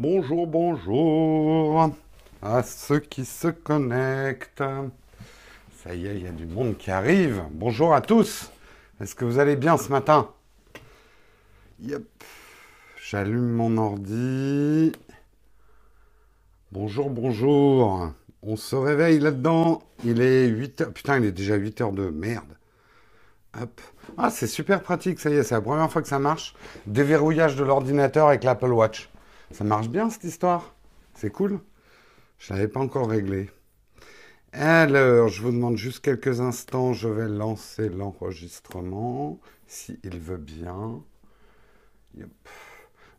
Bonjour, bonjour à ceux qui se connectent. Ça y est, il y a du monde qui arrive. Bonjour à tous. Est-ce que vous allez bien ce matin? Yep. J'allume mon ordi. Bonjour, bonjour. On se réveille là-dedans. Il est 8 heures. Putain, il est déjà 8 heures de merde. Ah, c'est super pratique, ça y est, c'est la première fois que ça marche. Déverrouillage de l'ordinateur avec l'Apple Watch. Ça marche bien cette histoire? C'est cool? Je l'avais pas encore réglé. Alors, je vous demande juste quelques instants. Je vais lancer l'enregistrement, si il veut bien.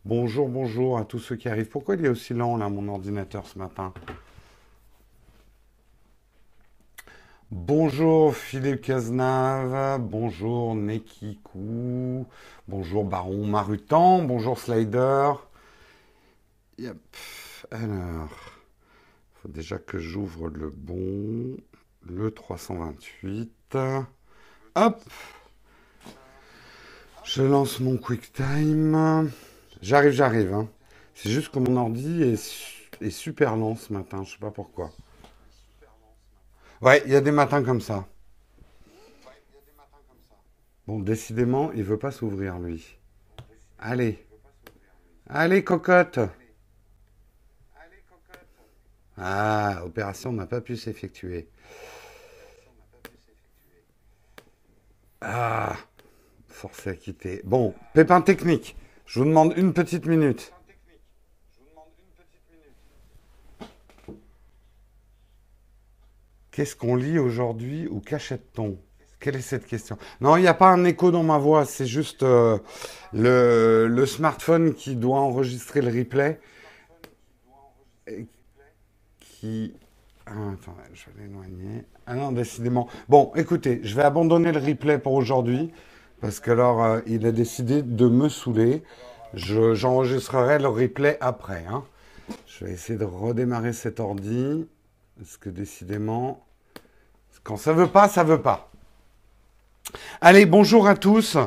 Bonjour, bonjour à tous ceux qui arrivent. Pourquoi il est aussi lent là, mon ordinateur ce matin? Bonjour Philippe Cazenave, bonjour Nekiku, bonjour Baron Marutan, bonjour Slider. Yep. Alors, faut déjà que j'ouvre le bon, le 328. Hop, je lance mon QuickTime. J'arrive, j'arrive. Hein. C'est juste que mon ordi est, est super lent ce matin, je sais pas pourquoi. Ouais, il y a des matins comme ça. Bon, décidément, il veut pas s'ouvrir lui. Allez, allez cocotte. Ah, opération n'a pas pu s'effectuer. Ah, forcé à quitter. Bon, pépin technique. Je vous demande une petite minute. Qu'est-ce qu'on lit aujourd'hui ou qu'achète-t-on? Quelle est cette question? Non, il n'y a pas un écho dans ma voix, c'est juste euh, le, le smartphone qui doit enregistrer le replay. Ah, je vais l'éloigner. Ah décidément. Bon, écoutez, je vais abandonner le replay pour aujourd'hui parce que alors euh, il a décidé de me saouler. Je- j'enregistrerai le replay après. hein. Je vais essayer de redémarrer cet ordi parce que décidément. Quand ça veut pas, ça veut pas. Allez, bonjour à tous.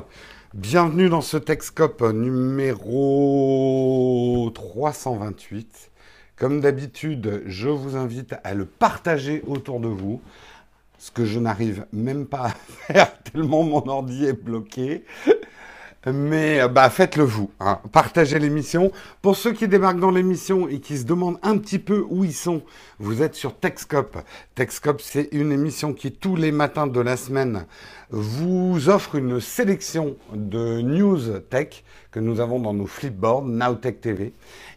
Bienvenue dans ce Texcope numéro 328. Comme d'habitude, je vous invite à le partager autour de vous, ce que je n'arrive même pas à faire tellement mon ordi est bloqué. Mais euh, bah, faites-le vous, hein. partagez l'émission. Pour ceux qui débarquent dans l'émission et qui se demandent un petit peu où ils sont, vous êtes sur Texcop. Texcop, c'est une émission qui, tous les matins de la semaine, vous offre une sélection de news tech que nous avons dans nos flipboards, Nowtech TV,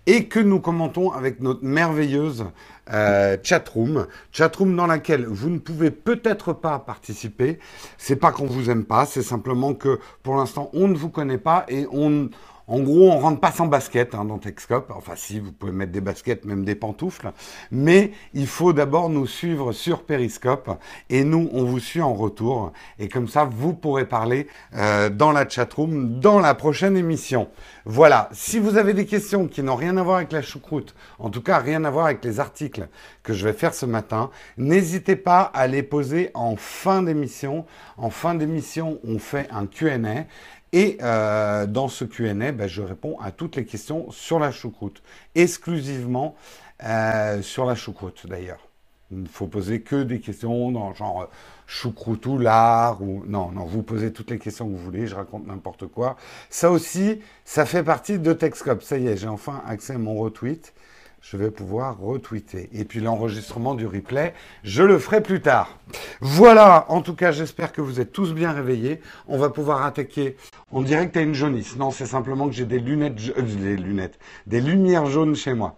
et que nous commentons avec notre merveilleuse euh, chatroom, chatroom dans laquelle vous ne pouvez peut-être pas participer. C'est pas qu'on vous aime pas, c'est simplement que pour l'instant on ne vous connaît pas et on, en gros, on rentre pas sans basket hein, dans Texcope. Enfin, si vous pouvez mettre des baskets, même des pantoufles, mais il faut d'abord nous suivre sur Periscope et nous on vous suit en retour et comme ça vous pourrez parler euh, dans la chatroom dans la prochaine émission. Voilà, si vous avez des questions qui n'ont rien à voir avec la choucroute, en tout cas rien à voir avec les articles que je vais faire ce matin, n'hésitez pas à les poser en fin d'émission. En fin d'émission, on fait un Q&A et euh, dans ce Q&A, ben, je réponds à toutes les questions sur la choucroute, exclusivement euh, sur la choucroute d'ailleurs. Il ne faut poser que des questions dans genre euh, choucroute ou lard ou non non vous posez toutes les questions que vous voulez je raconte n'importe quoi. Ça aussi ça fait partie de Texcop ça y est j'ai enfin accès à mon retweet je vais pouvoir retweeter. Et puis l'enregistrement du replay je le ferai plus tard. Voilà. En tout cas j'espère que vous êtes tous bien réveillés. On va pouvoir attaquer on dirait que tu as une jaunisse. Non c'est simplement que j'ai des lunettes euh, des lunettes des lumières jaunes chez moi.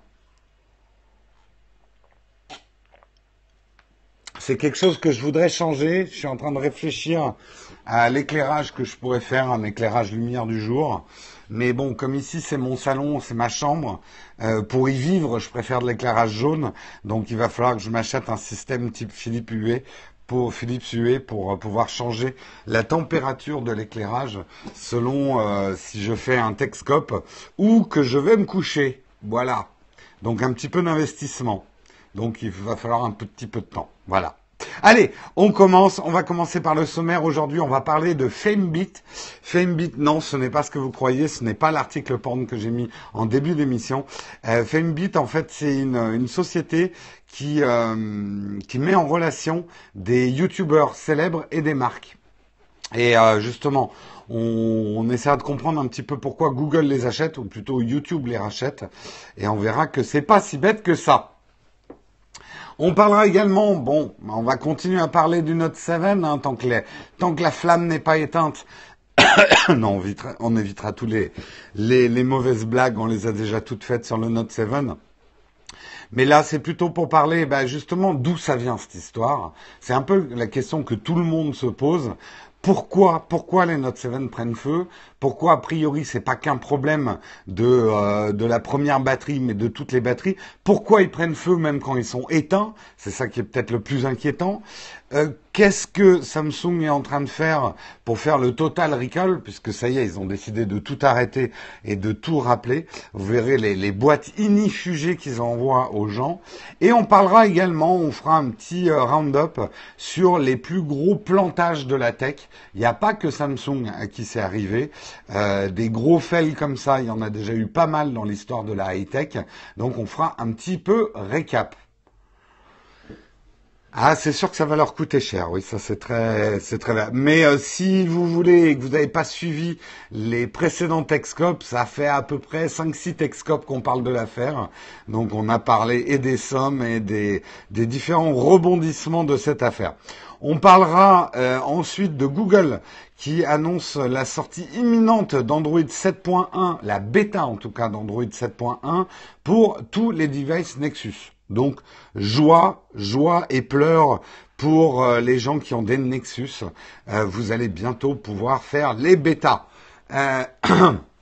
C'est quelque chose que je voudrais changer. Je suis en train de réfléchir à l'éclairage que je pourrais faire, un éclairage lumière du jour. Mais bon, comme ici c'est mon salon, c'est ma chambre, euh, pour y vivre, je préfère de l'éclairage jaune. Donc il va falloir que je m'achète un système type Philippe Huet pour Philips Huet pour euh, pouvoir changer la température de l'éclairage selon euh, si je fais un Texcope ou que je vais me coucher. Voilà. Donc un petit peu d'investissement. Donc il va falloir un petit peu de temps. Voilà. Allez, on commence. On va commencer par le sommaire. Aujourd'hui, on va parler de FameBit. FameBit, non, ce n'est pas ce que vous croyez. Ce n'est pas l'article porn que j'ai mis en début d'émission. Euh, FameBit, en fait, c'est une, société qui, euh, qui met en relation des youtubeurs célèbres et des marques. Et euh, justement, on, on, essaiera de comprendre un petit peu pourquoi Google les achète, ou plutôt YouTube les rachète, et on verra que c'est pas si bête que ça. On parlera également, bon, on va continuer à parler du Note 7, hein, tant, que tant que la flamme n'est pas éteinte. non, on évitera, on évitera tous les, les, les, mauvaises blagues, on les a déjà toutes faites sur le Note 7. Mais là, c'est plutôt pour parler ben, justement d'où ça vient cette histoire. C'est un peu la question que tout le monde se pose. Pourquoi, pourquoi les Note 7 prennent feu? Pourquoi, a priori, c'est pas qu'un problème de, euh, de la première batterie, mais de toutes les batteries? Pourquoi ils prennent feu même quand ils sont éteints? C'est ça qui est peut-être le plus inquiétant. Euh, Qu'est-ce que Samsung est en train de faire pour faire le total recall? Puisque ça y est, ils ont décidé de tout arrêter et de tout rappeler. Vous verrez les, les boîtes inifugées qu'ils envoient aux gens. Et on parlera également, on fera un petit euh, round-up sur les plus gros plantages de la tech. Il n'y a pas que Samsung à qui c'est arrivé. Euh, des gros fails comme ça, il y en a déjà eu pas mal dans l'histoire de la high-tech. Donc on fera un petit peu récap. Ah, c'est sûr que ça va leur coûter cher. Oui, ça c'est très, c'est très bien. Mais euh, si vous voulez et que vous n'avez pas suivi les précédents Texcopes, ça fait à peu près 5-6 Texcopes qu'on parle de l'affaire. Donc on a parlé et des sommes et des, des différents rebondissements de cette affaire. On parlera euh, ensuite de Google qui annonce la sortie imminente d'Android 7.1, la bêta en tout cas d'Android 7.1 pour tous les devices Nexus. Donc joie, joie et pleurs pour euh, les gens qui ont des Nexus. Euh, vous allez bientôt pouvoir faire les bêtas.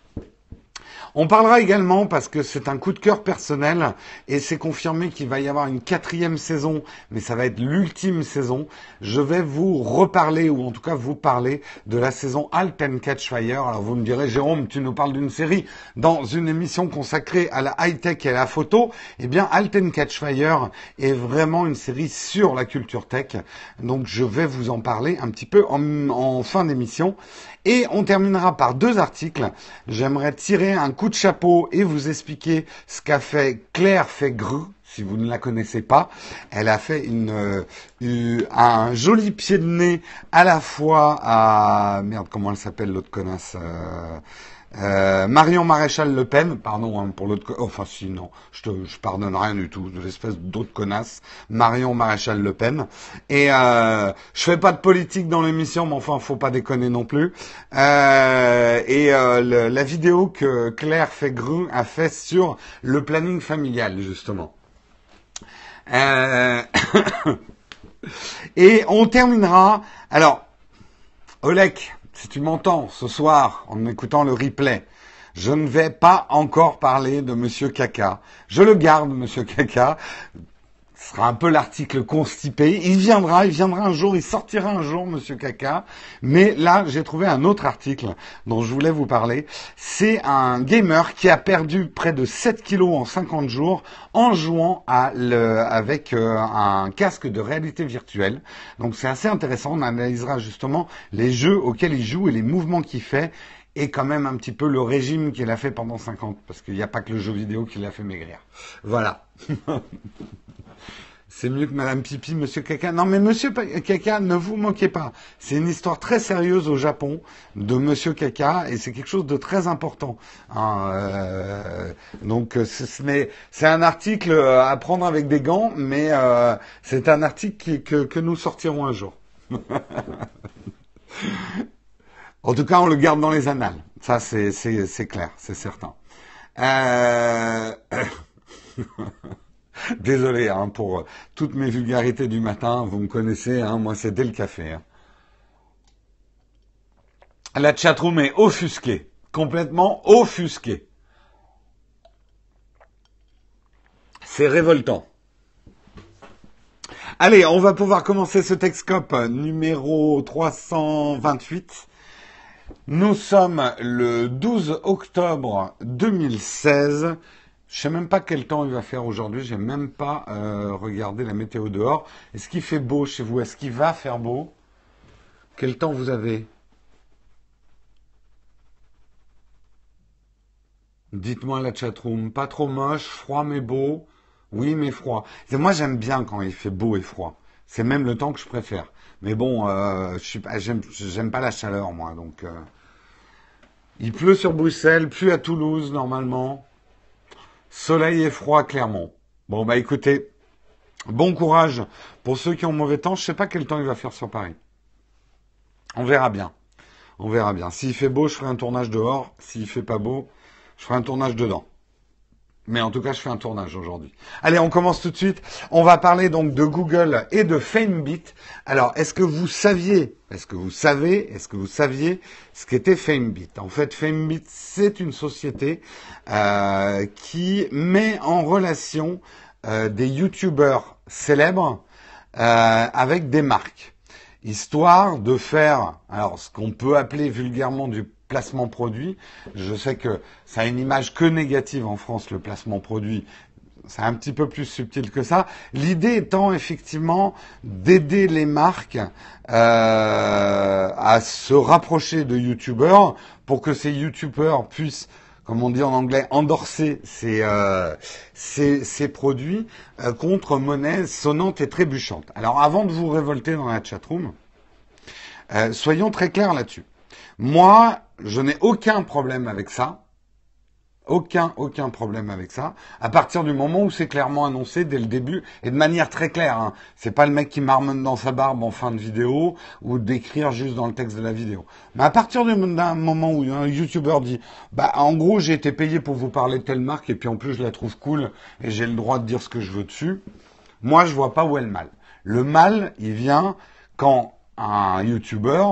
On parlera également, parce que c'est un coup de cœur personnel, et c'est confirmé qu'il va y avoir une quatrième saison, mais ça va être l'ultime saison. Je vais vous reparler, ou en tout cas vous parler, de la saison Halt and Catch Fire. Alors vous me direz, Jérôme, tu nous parles d'une série dans une émission consacrée à la high-tech et à la photo. Eh bien, Halt and Catch Fire est vraiment une série sur la culture tech. Donc je vais vous en parler un petit peu en, en fin d'émission. Et on terminera par deux articles. J'aimerais tirer un coup de chapeau et vous expliquer ce qu'a fait Claire Fegru. Si vous ne la connaissez pas, elle a fait une, une, un joli pied de nez à la fois à merde comment elle s'appelle l'autre connasse euh, euh, Marion Maréchal Le Pen, pardon hein, pour l'autre, enfin si non, je, te, je pardonne rien du tout, l'espèce d'autre connasse, Marion Maréchal Le Pen. Et euh, je fais pas de politique dans l'émission, mais enfin faut pas déconner non plus. Euh, et euh, la vidéo que Claire Fegru a fait sur le planning familial justement. Euh, et on terminera. Alors, Olek si tu m'entends ce soir en écoutant le replay, je ne vais pas encore parler de Monsieur Caca. Je le garde, Monsieur Caca. Ce sera un peu l'article constipé. Il viendra, il viendra un jour, il sortira un jour, Monsieur Caca. Mais là, j'ai trouvé un autre article dont je voulais vous parler. C'est un gamer qui a perdu près de 7 kilos en 50 jours en jouant à le, avec euh, un casque de réalité virtuelle. Donc c'est assez intéressant. On analysera justement les jeux auxquels il joue et les mouvements qu'il fait et quand même un petit peu le régime qu'il a fait pendant 50 parce qu'il n'y a pas que le jeu vidéo qui l'a fait maigrir. Voilà. C'est mieux que Madame Pipi, Monsieur Caca. Non, mais Monsieur Caca, ne vous moquez pas. C'est une histoire très sérieuse au Japon de Monsieur Caca et c'est quelque chose de très important. Hein, euh, donc, c'est un article à prendre avec des gants, mais euh, c'est un article que, nous sortirons un jour. en tout cas, on le garde dans les annales. Ça, c'est clair, c'est certain. Euh... Désolé hein, pour euh, toutes mes vulgarités du matin, vous me connaissez, hein, moi c'est dès le café. Hein. La chatroom est offusquée, complètement offusquée. C'est révoltant. Allez, on va pouvoir commencer ce Texcope numéro 328. Nous sommes le 12 octobre 2016. Je sais même pas quel temps il va faire aujourd'hui. J'ai même pas euh, regardé la météo dehors. Est-ce qu'il fait beau chez vous? Est-ce qu'il va faire beau? Quel temps vous avez? Dites-moi la chatroom. Pas trop moche, froid mais beau. Oui mais froid. Et moi j'aime bien quand il fait beau et froid. C'est même le temps que je préfère. Mais bon, euh, j'aime pas la chaleur moi, donc. Euh. Il pleut sur Bruxelles, plus à Toulouse normalement. Soleil et froid, clairement. Bon, bah écoutez, bon courage pour ceux qui ont mauvais temps. Je sais pas quel temps il va faire sur Paris. On verra bien. On verra bien. S'il fait beau, je ferai un tournage dehors. S'il fait pas beau, je ferai un tournage dedans. Mais en tout cas, je fais un tournage aujourd'hui. Allez, on commence tout de suite. On va parler donc de Google et de FameBit. Alors, est-ce que vous saviez, est-ce que vous savez, est-ce que vous saviez ce qu'était FameBit En fait, FameBit, c'est une société euh, qui met en relation euh, des YouTubers célèbres euh, avec des marques, histoire de faire, alors ce qu'on peut appeler vulgairement du placement produit. Je sais que ça a une image que négative en France, le placement produit. C'est un petit peu plus subtil que ça. L'idée étant effectivement d'aider les marques euh, à se rapprocher de YouTubeurs pour que ces YouTubeurs puissent comme on dit en anglais, endorser ces, euh, ces, produits euh, contre monnaie sonnante et trébuchante. Alors avant de vous révolter dans la chatroom, euh, soyons très clairs là-dessus. Moi, je n'ai aucun problème avec ça. Aucun, aucun problème avec ça. À partir du moment où c'est clairement annoncé dès le début et de manière très claire. Hein. C'est pas le mec qui marmonne dans sa barbe en fin de vidéo ou d'écrire juste dans le texte de la vidéo. Mais à partir d'un moment où un YouTuber dit, bah en gros j'ai été payé pour vous parler de telle marque et puis en plus je la trouve cool et j'ai le droit de dire ce que je veux dessus. Moi je vois pas où est le mal. Le mal, il vient quand un YouTuber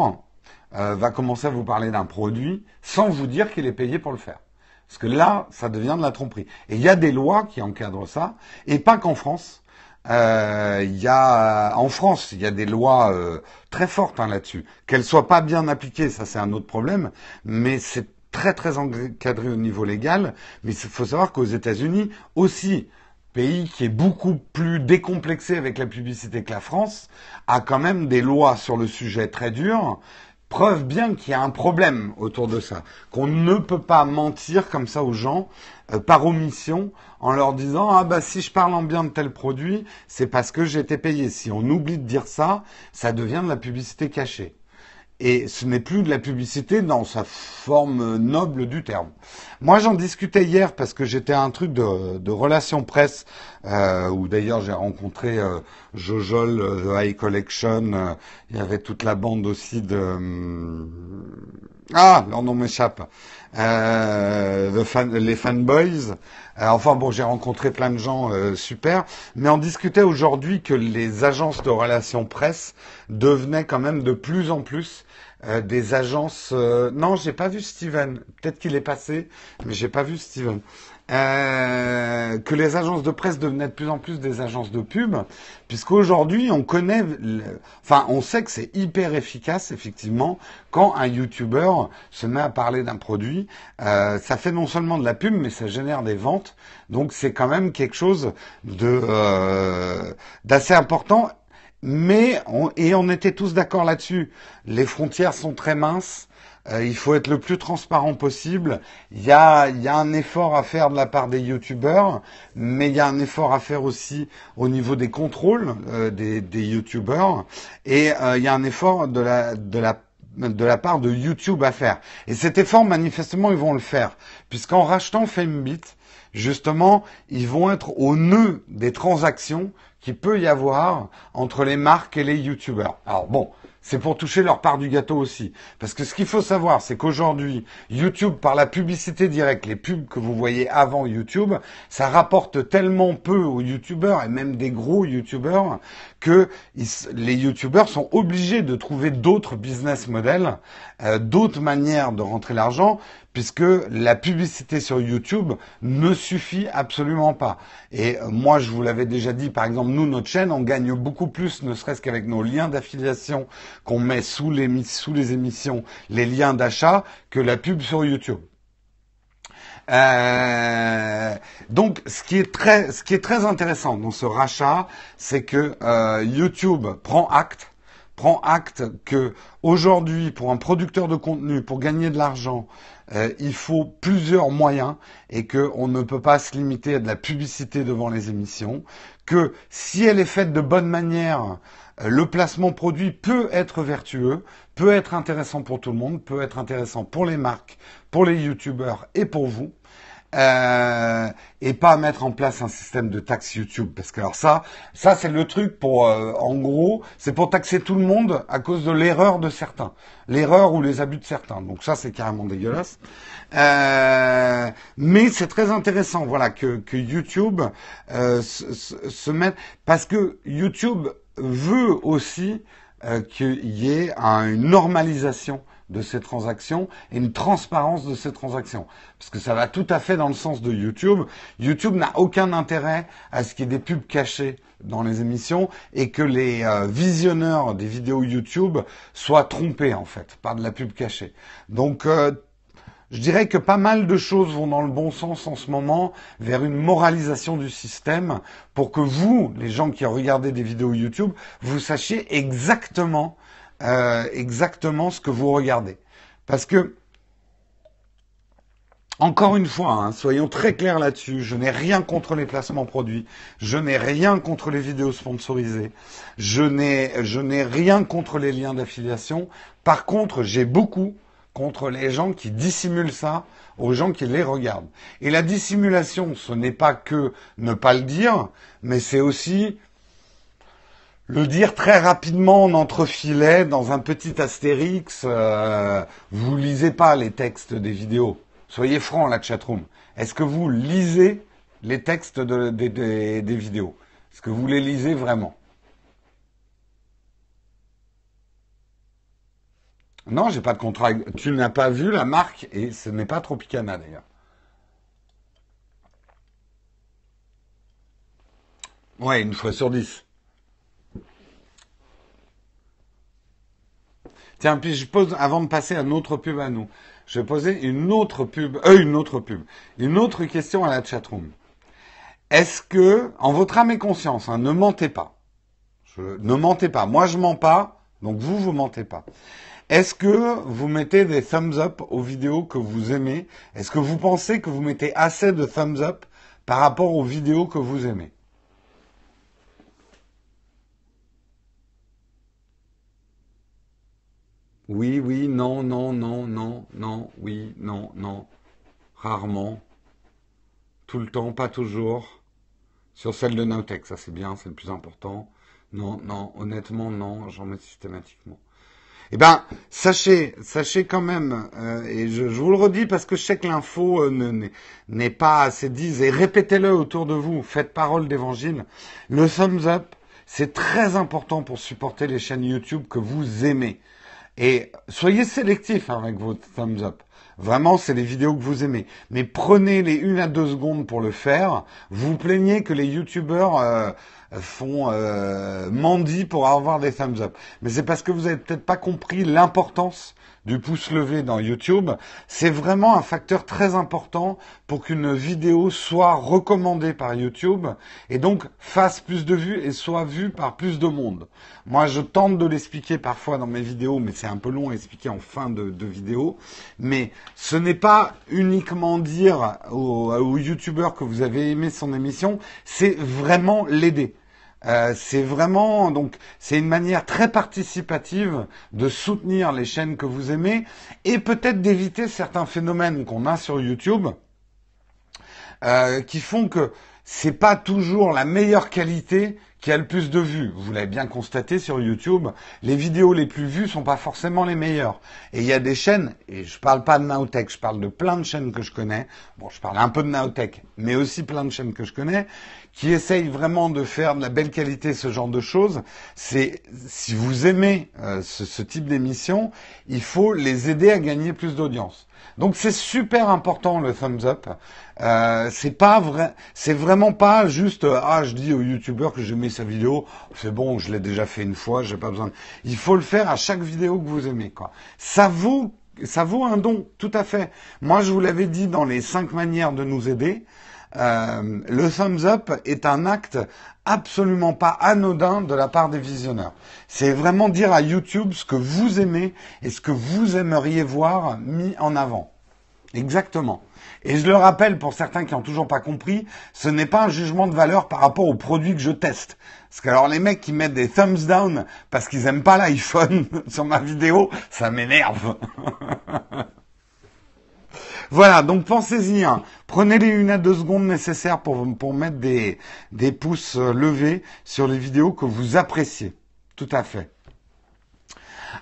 euh, va commencer à vous parler d'un produit sans vous dire qu'il est payé pour le faire. Parce que là, ça devient de la tromperie. Et il y a des lois qui encadrent ça, et pas qu'en France. Euh, y a en France, il y a des lois euh, très fortes hein, là-dessus. Qu'elles soient pas bien appliquées, ça c'est un autre problème, mais c'est très très encadré au niveau légal. Mais il faut savoir qu'aux États-Unis aussi, pays qui est beaucoup plus décomplexé avec la publicité que la France, a quand même des lois sur le sujet très dures preuve bien qu'il y a un problème autour de ça, qu'on ne peut pas mentir comme ça aux gens euh, par omission en leur disant ah bah si je parle en bien de tel produit, c'est parce que j'ai été payé. Si on oublie de dire ça, ça devient de la publicité cachée. Et ce n'est plus de la publicité dans sa forme noble du terme. Moi, j'en discutais hier parce que j'étais à un truc de, de relations presse euh, où d'ailleurs j'ai rencontré euh, Jojol, euh, The High Collection. Euh, il y avait toute la bande aussi de hum, ah leur nom m'échappe. Euh, les fanboys. enfin bon, j'ai rencontré plein de gens super, mais on discutait aujourd'hui que les agences de relations presse devenaient quand même de plus en plus euh, des agences. Euh, non, j'ai pas vu Steven. Peut-être qu'il est passé, mais j'ai pas vu Steven. Euh, que les agences de presse devenaient de plus en plus des agences de pub, puisqu'aujourd'hui on connaît, enfin on sait que c'est hyper efficace effectivement quand un YouTuber se met à parler d'un produit, euh, ça fait non seulement de la pub, mais ça génère des ventes, donc c'est quand même quelque chose de euh, d'assez important. Mais, et on était tous d'accord là-dessus, les frontières sont très minces, euh, il faut être le plus transparent possible. Il y a, un effort à faire de la part des youtubeurs, mais il y a un effort à faire aussi au niveau des contrôles euh, des, des youtubeurs, et euh, il y a un effort de la, part de YouTube à faire. Et cet effort, manifestement, ils vont le faire. Puisqu'en rachetant FameBit, justement, ils vont être au nœud des transactions qu'il peut y avoir entre les marques et les youtubeurs. Alors bon, c'est pour toucher leur part du gâteau aussi. Parce que ce qu'il faut savoir, c'est qu'aujourd'hui, YouTube, par la publicité directe, les pubs que vous voyez avant YouTube, ça rapporte tellement peu aux YouTubeurs, et même des gros YouTubeurs, que les YouTubeurs sont obligés de trouver d'autres business models, euh, d'autres manières de rentrer l'argent, puisque la publicité sur YouTube ne suffit absolument pas. Et euh, moi, je vous l'avais déjà dit, par exemple, nous, notre chaîne, on gagne beaucoup plus, ne serait-ce qu'avec nos liens d'affiliation qu'on met sous les, émissions, les liens d'achat, que la pub sur YouTube. Euh, donc, ce qui est très, ce qui est très intéressant dans ce rachat, c'est que euh, YouTube prend acte, prend acte que aujourd'hui, pour un producteur de contenu, pour gagner de l'argent, euh, il faut plusieurs moyens et qu'on ne peut pas se limiter à de la publicité devant les émissions. Que si elle est faite de bonne manière, euh, le placement produit peut être vertueux, peut être intéressant pour tout le monde, peut être intéressant pour les marques, pour les youtubeurs et pour vous. Euh, et pas mettre en place un système de taxe YouTube parce que alors ça ça c'est le truc pour euh, en gros c'est pour taxer tout le monde à cause de l'erreur de certains. L'erreur ou les abus de certains. Donc ça c'est carrément dégueulasse. Euh, mais c'est très intéressant voilà que, YouTube se, se, se mette parce que YouTube veut aussi qu'il y ait une normalisation de ces transactions et une transparence de ces transactions. Parce que ça va tout à fait dans le sens de YouTube. YouTube n'a aucun intérêt à ce qu'il y ait des pubs cachées dans les émissions et que les euh, visionneurs des vidéos YouTube soient trompés en fait par de la pub cachée. Donc euh, je dirais que pas mal de choses vont dans le bon sens en ce moment vers une moralisation du système pour que vous, les gens qui regardez des vidéos YouTube, vous sachiez exactement euh, exactement ce que vous regardez. Parce que, encore une fois, hein, soyons très clairs là-dessus, je n'ai rien contre les placements produits, je n'ai rien contre les vidéos sponsorisées, je n'ai, je n'ai rien contre les liens d'affiliation. Par contre, j'ai beaucoup contre les gens qui dissimulent ça aux gens qui les regardent. Et la dissimulation, ce n'est pas que ne pas le dire, mais c'est aussi le dire très rapidement en entrefilet dans un petit astérix. Euh, vous lisez pas les textes des vidéos. Soyez franc, la chatroom. Est-ce que vous lisez les textes des vidéos? Est-ce que vous les lisez vraiment? Non, j'ai pas de contrat. Tu n'as pas vu la marque et ce n'est pas Tropicana d'ailleurs. Ouais, une fois sur dix. Tiens, puis je pose, avant de passer à notre pub à nous, je vais poser une autre pub, euh, une autre pub, une autre question à la chatroom. Est-ce que, en votre âme et conscience, hein, ne mentez pas. Ne mentez pas. Moi, je mens pas, donc vous, vous mentez pas. Est-ce que vous mettez des thumbs up aux vidéos que vous aimez? Est-ce que vous pensez que vous mettez assez de thumbs up par rapport aux vidéos que vous aimez? Oui, oui, non, non, non, non, non, oui, non, non. Rarement. Tout le temps, pas toujours. Sur celle de Nautech, ça c'est bien, c'est le plus important. Non, non, honnêtement, non, j'en mets systématiquement. Eh ben, sachez, sachez quand même, euh, et je, vous le redis parce que je sais que l'info euh, n'est pas assez dise, et répétez-le autour de vous, faites parole d'évangile. Le thumbs up, c'est très important pour supporter les chaînes YouTube que vous aimez. Et soyez sélectif avec vos thumbs up. Vraiment, c'est les vidéos que vous aimez. Mais prenez les une à deux secondes pour le faire. Vous plaignez que les youtubeurs euh, font euh, pour avoir des thumbs up. Mais c'est parce que vous n'avez peut-être pas compris l'importance du pouce levé dans YouTube, c'est vraiment un facteur très important pour qu'une vidéo soit recommandée par YouTube et donc fasse plus de vues et soit vue par plus de monde. Moi, je tente de l'expliquer parfois dans mes vidéos, mais c'est un peu long à expliquer en fin de, vidéo. Mais ce n'est pas uniquement dire au, au YouTuber que vous avez aimé son émission, c'est vraiment l'aider. Euh, c'est vraiment donc c'est une manière très participative de soutenir les chaînes que vous aimez et peut-être d'éviter certains phénomènes qu'on a sur YouTube euh, qui font que c'est pas toujours la meilleure qualité qui a le plus de vues. Vous l'avez bien constaté sur YouTube, les vidéos les plus vues sont pas forcément les meilleures. Et il y a des chaînes, et je parle pas de Nowtech, je parle de plein de chaînes que je connais. Bon, je parle un peu de Nowtech, mais aussi plein de chaînes que je connais, qui essayent vraiment de faire de la belle qualité, ce genre de choses. C'est, si vous aimez euh, ce, type d'émission, il faut les aider à gagner plus d'audience. Donc c'est super important le thumbs up. Euh, c'est pas vrai, c'est vraiment pas juste ah je dis au youtubeur que j'ai sa vidéo, c'est bon, je l'ai déjà fait une fois, j'ai pas besoin. Il faut le faire à chaque vidéo que vous aimez quoi. Ça vaut ça vaut un don, tout à fait. Moi, je vous l'avais dit dans les cinq manières de nous aider. Euh, le thumbs up est un acte absolument pas anodin de la part des visionneurs. C'est vraiment dire à YouTube ce que vous aimez et ce que vous aimeriez voir mis en avant. Exactement. Et je le rappelle pour certains qui n'ont toujours pas compris, ce n'est pas un jugement de valeur par rapport aux produits que je teste. Parce que alors les mecs qui mettent des thumbs down parce qu'ils aiment pas l'iPhone sur ma vidéo, ça m'énerve. voilà, donc pensez-y. Hein. Prenez les une à deux secondes nécessaires pour, mettre des, des pouces euh, levés sur les vidéos que vous appréciez. Tout à fait.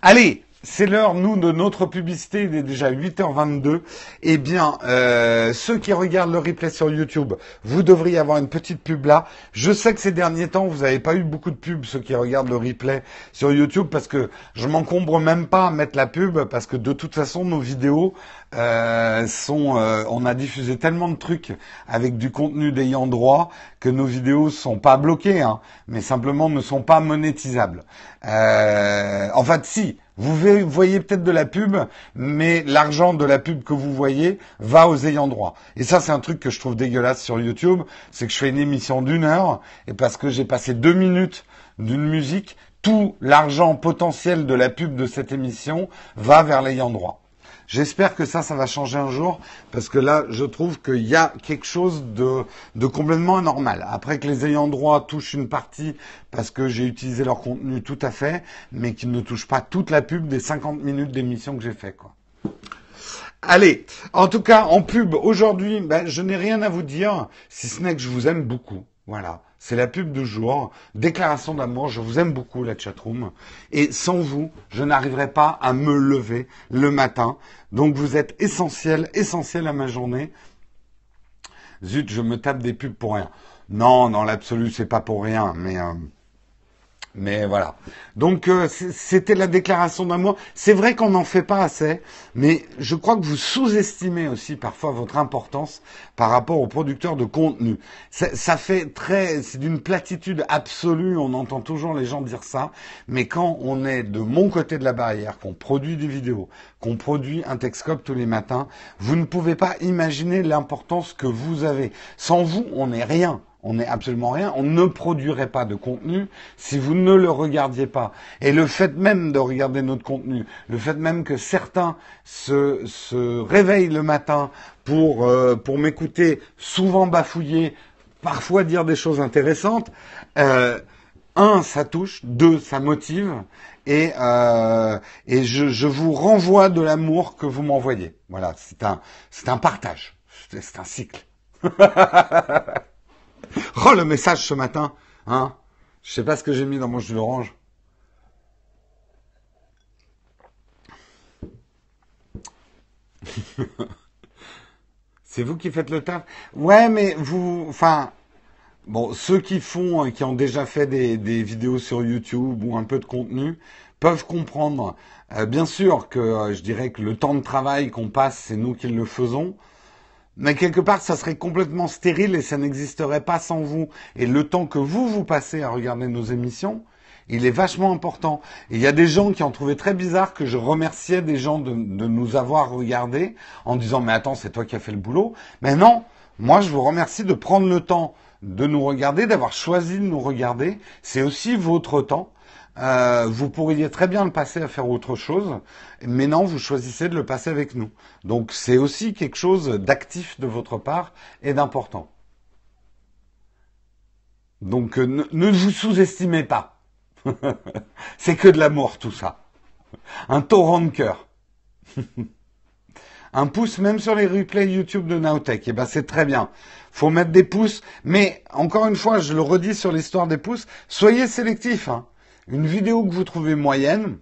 Allez, c'est l'heure, nous, de notre publicité. Il est déjà 8h22. Eh bien, euh, ceux qui regardent le replay sur YouTube, vous devriez avoir une petite pub là. Je sais que ces derniers temps, vous n'avez pas eu beaucoup de pubs, ceux qui regardent le replay sur YouTube, parce que je m'encombre même pas à mettre la pub, parce que de toute façon, nos vidéos euh. Euh, on a diffusé tellement de trucs avec du contenu d'ayant droit que nos vidéos sont pas bloquées, hein, mais simplement ne sont pas monétisables. Euh, en fait, si vous voyez peut-être de la pub, mais l'argent de la pub que vous voyez va aux ayants droit. Et ça, c'est un truc que je trouve dégueulasse sur YouTube, c'est que je fais une émission d'une heure, et parce que j'ai passé deux minutes d'une musique, tout l'argent potentiel de la pub de cette émission va vers l'ayant droit. J'espère que ça, ça va changer un jour, parce que là, je trouve qu'il y a quelque chose de, complètement anormal. Après que les ayants droit touchent une partie parce que j'ai utilisé leur contenu tout à fait, mais qu'ils ne touchent pas toute la pub des 50 minutes d'émission que j'ai fait. Allez, en tout cas, en pub, aujourd'hui, ben, je n'ai rien à vous dire, si ce n'est que je vous aime beaucoup. Voilà. C'est la pub du jour. Déclaration d'amour. Je vous aime beaucoup, la chatroom. Et sans vous, je n'arriverai pas à me lever le matin. Donc vous êtes essentiel, essentiel à ma journée. Zut, je me tape des pubs pour rien. Non, dans l'absolu, c'est pas pour rien, mais euh, mais voilà. Donc euh, c'était la déclaration d'amour. C'est vrai qu'on n'en fait pas assez, mais je crois que vous sous-estimez aussi parfois votre importance par rapport aux producteurs de contenu. Ça, ça fait très, c'est d'une platitude absolue. On entend toujours les gens dire ça, mais quand on est de mon côté de la barrière, qu'on produit des vidéos, qu'on produit un Texcope tous les matins, vous ne pouvez pas imaginer l'importance que vous avez. Sans vous, on n'est rien on n'est absolument rien, on ne produirait pas de contenu si vous ne le regardiez pas. Et le fait même de regarder notre contenu, le fait même que certains se, se réveillent le matin pour, euh, pour m'écouter, souvent bafouiller, parfois dire des choses intéressantes, euh, un, ça touche, deux, ça motive, et, euh, et je, je vous renvoie de l'amour que vous m'envoyez. Voilà, c'est un, c'est un partage, c'est un cycle. Oh, le message ce matin, hein Je sais pas ce que j'ai mis dans mon jus d'orange. C'est vous qui faites le taf? Ouais, mais vous, enfin, bon, ceux qui font, euh, qui ont déjà fait des, vidéos sur YouTube ou un peu de contenu, peuvent comprendre. Euh, bien sûr que euh, je dirais que le temps de travail qu'on passe, c'est nous qui le faisons. Mais quelque part, ça serait complètement stérile et ça n'existerait pas sans vous. Et le temps que vous, vous passez à regarder nos émissions, il est vachement important. Et il y a des gens qui ont trouvé très bizarre que je remerciais des gens de, nous avoir regardés en disant mais attends, c'est toi qui as fait le boulot. Mais non, moi je vous remercie de prendre le temps de nous regarder, d'avoir choisi de nous regarder. C'est aussi votre temps. Euh, vous pourriez très bien le passer à faire autre chose, mais non, vous choisissez de le passer avec nous. Donc c'est aussi quelque chose d'actif de votre part et d'important. Donc euh, ne, vous sous-estimez pas. c'est que de l'amour tout ça. Un torrent de cœur. Un pouce même sur les replays YouTube de Nowtech. Eh ben c'est très bien. Faut mettre des pouces, mais encore une fois, je le redis sur l'histoire des pouces, soyez sélectifs. Hein. Une vidéo que vous trouvez moyenne,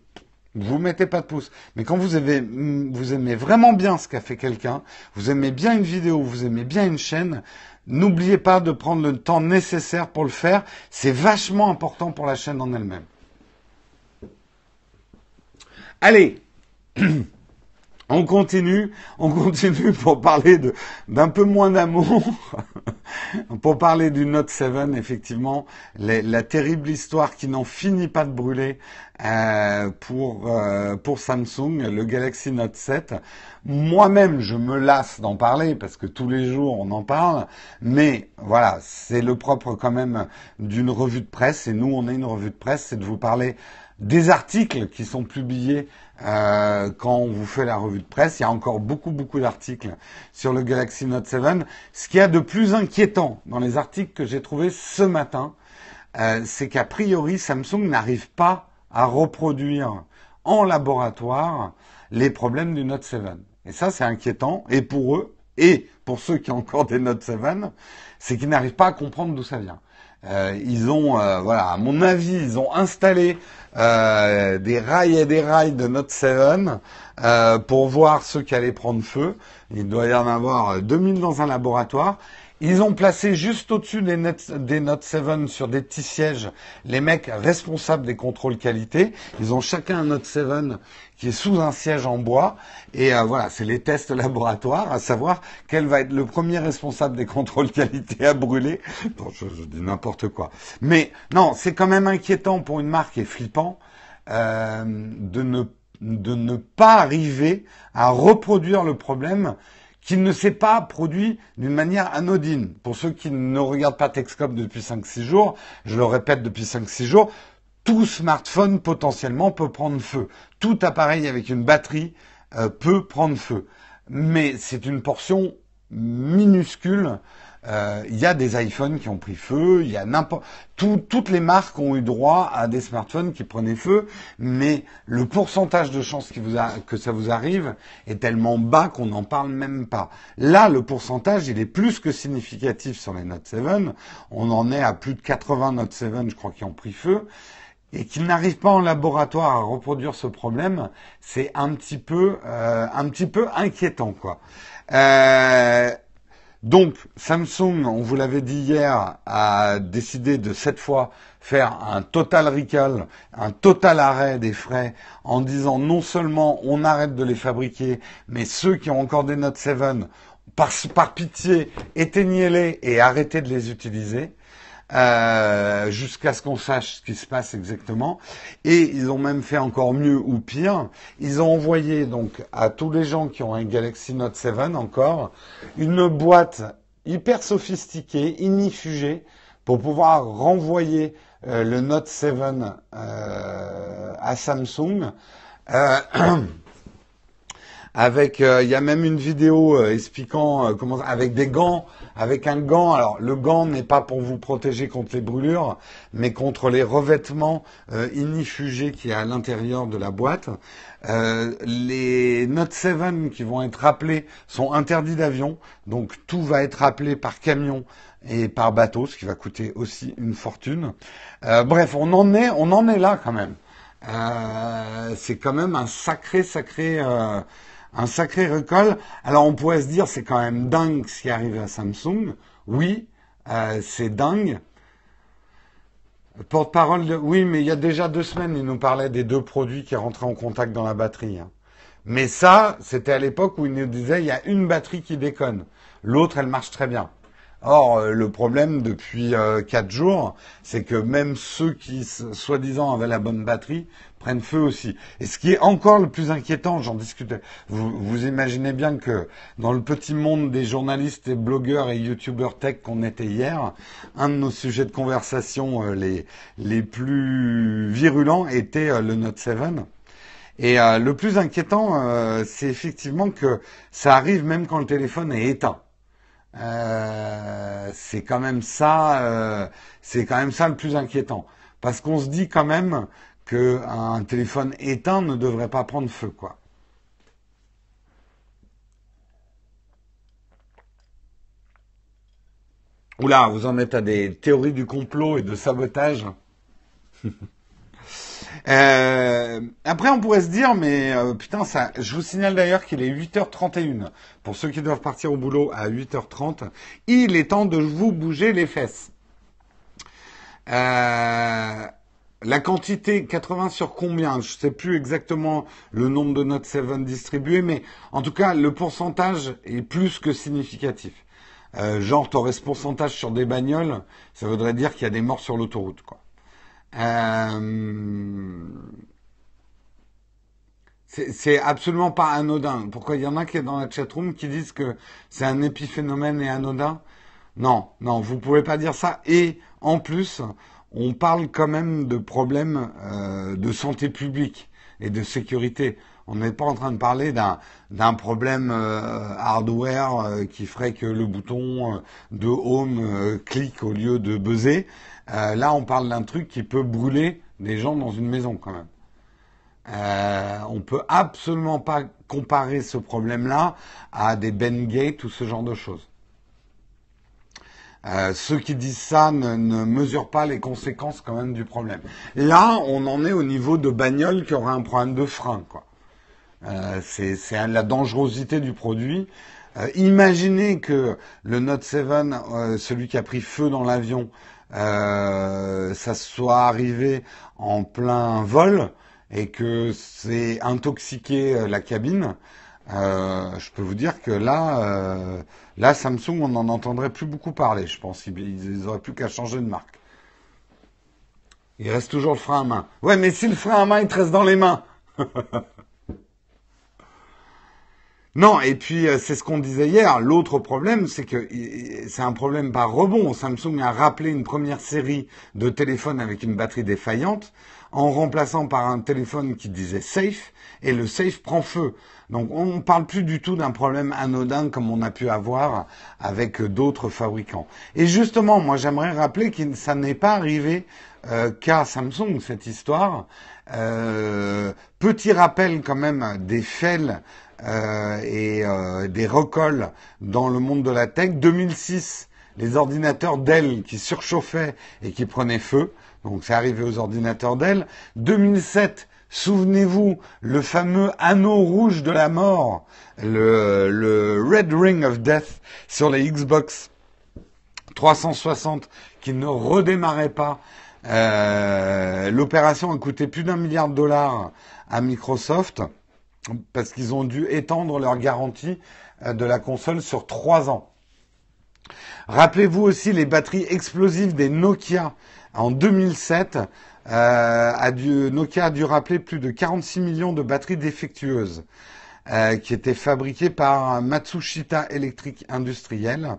vous mettez pas de pouce. Mais quand vous, avez, vous aimez vraiment bien ce qu'a fait quelqu'un, vous aimez bien une vidéo, vous aimez bien une chaîne, n'oubliez pas de prendre le temps nécessaire pour le faire. C'est vachement important pour la chaîne en elle-même. Allez, on continue, on continue pour parler d'un peu moins d'amour. pour parler du Note 7, effectivement, la terrible histoire qui n'en finit pas de brûler euh, pour euh, pour Samsung, le Galaxy Note 7. Moi-même, je me lasse d'en parler parce que tous les jours on en parle, mais voilà, c'est le propre quand même d'une revue de presse. Et nous, on est une revue de presse, c'est de vous parler des articles qui sont publiés euh, quand on vous fait la revue de presse. Il y a encore beaucoup, beaucoup d'articles sur le Galaxy Note 7. Ce qu'il y a de plus inquiétant dans les articles que j'ai trouvés ce matin, euh, c'est qu'a priori, Samsung n'arrive pas à reproduire en laboratoire les problèmes du Note 7. Et ça, c'est inquiétant. Et pour eux, et pour ceux qui ont encore des Note 7, c'est qu'ils n'arrivent pas à comprendre d'où ça vient. Euh, ils ont, euh, voilà, à mon avis, ils ont installé euh, des rails et des rails de Note 7 pour voir ceux qui allaient prendre feu. Il doit y en avoir 2000 dans un laboratoire. Ils ont placé juste au-dessus des, des, Note 7 sur des petits sièges les mecs responsables des contrôles qualité. Ils ont chacun un Note 7 qui est sous un siège en bois. Et euh, voilà, c'est les tests laboratoires, à savoir quel va être le premier responsable des contrôles qualité à brûler. Bon, je, dis n'importe quoi. Mais non, c'est quand même inquiétant pour une marque et flippant euh, de ne de ne pas arriver à reproduire le problème qui ne s'est pas produit d'une manière anodine. Pour ceux qui ne regardent pas Texcom depuis 5-6 jours, je le répète depuis 5-6 jours, tout smartphone potentiellement peut prendre feu. Tout appareil avec une batterie euh, peut prendre feu. Mais c'est une portion minuscule. Euh, il y a des iPhones qui ont pris feu, il y a n'importe toutes les marques ont eu droit à des smartphones qui prenaient feu, mais le pourcentage de chances que ça vous arrive est tellement bas qu'on n'en parle même pas. Là, le pourcentage, il est plus que significatif sur les Note 7. On en est à plus de 80 Note 7, je crois, qui ont pris feu et qu'il n'arrive pas en laboratoire à reproduire ce problème, c'est un petit peu, euh, un petit peu inquiétant, quoi. Euh, donc, Samsung, on vous l'avait dit hier, a décidé de cette fois faire un total recall, un total arrêt des frais en disant non seulement on arrête de les fabriquer, mais ceux qui ont encore des Note 7, par, par pitié, éteignez-les et arrêtez de les utiliser. Euh, jusqu'à ce qu'on sache ce qui se passe exactement. Et ils ont même fait encore mieux ou pire. Ils ont envoyé donc à tous les gens qui ont un Galaxy Note 7 encore une boîte hyper sophistiquée, inifugée, pour pouvoir renvoyer euh, le Note 7 euh, à Samsung. avec il y a même une vidéo expliquant comment avec des gants avec un gant. Alors le gant n'est pas pour vous protéger contre les brûlures mais contre les revêtements inifugés qui y a à l'intérieur de la boîte. Les Note 7 qui vont être rappelés sont interdits d'avion. Donc tout va être rappelé par camion et par bateau ce qui va coûter aussi une fortune. Bref on en est on en est là quand même. C'est quand même un sacré sacré un sacré recall. Alors on pourrait se dire c'est quand même dingue ce qui arrive à Samsung. Oui, euh, c'est dingue. Porte-parole de... Oui, mais il y a déjà deux semaines, il nous parlait des deux produits qui rentraient en contact dans la batterie. Hein. Mais ça, c'était à l'époque où il nous disait il y a une batterie qui déconne. L'autre, elle marche très bien. Or, euh, le problème depuis euh, quatre jours, c'est que même ceux qui, soi-disant, avaient la bonne batterie, prennent feu aussi. Et ce qui est encore le plus inquiétant, j'en discutais, vous, vous imaginez bien que dans le petit monde des journalistes et blogueurs et youtubeurs tech qu'on était hier, un de nos sujets de conversation euh, les, les plus virulents était le Note 7. Et le plus inquiétant, c'est effectivement que ça arrive même quand le téléphone est éteint. Euh, c'est quand même ça, euh, c'est quand même ça le plus inquiétant, parce qu'on se dit quand même qu'un téléphone éteint ne devrait pas prendre feu, quoi. Oula, vous en êtes à des théories du complot et de sabotage. Euh, après, on pourrait se dire, mais euh, putain, ça. Je vous signale d'ailleurs qu'il est 8h31. Pour ceux qui doivent partir au boulot à 8h30, il est temps de vous bouger les fesses. Euh, la quantité 80 sur combien? Je ne sais plus exactement le nombre de Note 7 distribués, mais en tout cas, le pourcentage est plus que significatif. Euh, genre, t'aurais ce pourcentage sur des bagnoles, ça voudrait dire qu'il y a des morts sur l'autoroute, quoi. Euh, c'est absolument pas anodin. Pourquoi il y en a qui est dans la chatroom qui disent que c'est un épiphénomène et anodin? Non, non, vous pouvez pas dire ça. Et en plus, on parle quand même de problèmes euh, de santé publique et de sécurité. On n'est pas en train de parler d'un problème euh, hardware qui ferait que le bouton de home clique au lieu de buzzer. Là, on parle d'un truc qui peut brûler des gens dans une maison quand même. Euh, on peut absolument pas comparer ce problème-là à des Bengate ou ce genre de choses. Euh, ceux qui disent ça ne, mesurent pas les conséquences quand même du problème. Là, on en est au niveau de bagnole qui aura un problème de frein. Quoi. Euh, c'est la dangerosité du produit. Euh, imaginez que le Note 7, celui qui a pris feu dans l'avion, ça soit arrivé en plein vol et que c'est intoxiqué la cabine. je peux vous dire que là, Là, Samsung, on n'en entendrait plus beaucoup parler, je pense. Ils n'auraient plus qu'à changer de marque. Il reste toujours le frein à main. Ouais, mais si le frein à main, il te reste dans les mains. non, et puis euh, c'est ce qu'on disait hier. L'autre problème, c'est que c'est un problème par rebond. Samsung a rappelé une première série de téléphones avec une batterie défaillante en remplaçant par un téléphone qui disait safe et le safe prend feu. Donc on ne parle plus du tout d'un problème anodin comme on a pu avoir avec d'autres fabricants. Et justement, moi j'aimerais rappeler que ça n'est pas arrivé euh, qu'à Samsung cette histoire. Euh, petit rappel quand même des fails euh, et des recolles dans le monde de la tech. 2006, les ordinateurs Dell qui surchauffaient et qui prenaient feu. Donc c'est arrivé aux ordinateurs Dell. 2007, Souvenez-vous, le fameux anneau rouge de la mort, le, Red Ring of Death sur les Xbox 360 qui ne redémarrait pas. Euh, l'opération a coûté plus d'un milliard de dollars à Microsoft parce qu'ils ont dû étendre leur garantie euh, de la console sur trois ans. Rappelez-vous aussi les batteries explosives des Nokia en 2007 euh, a dû, Nokia a dû rappeler plus de 46 millions de batteries défectueuses euh, qui étaient fabriquées par Matsushita Electric Industriel.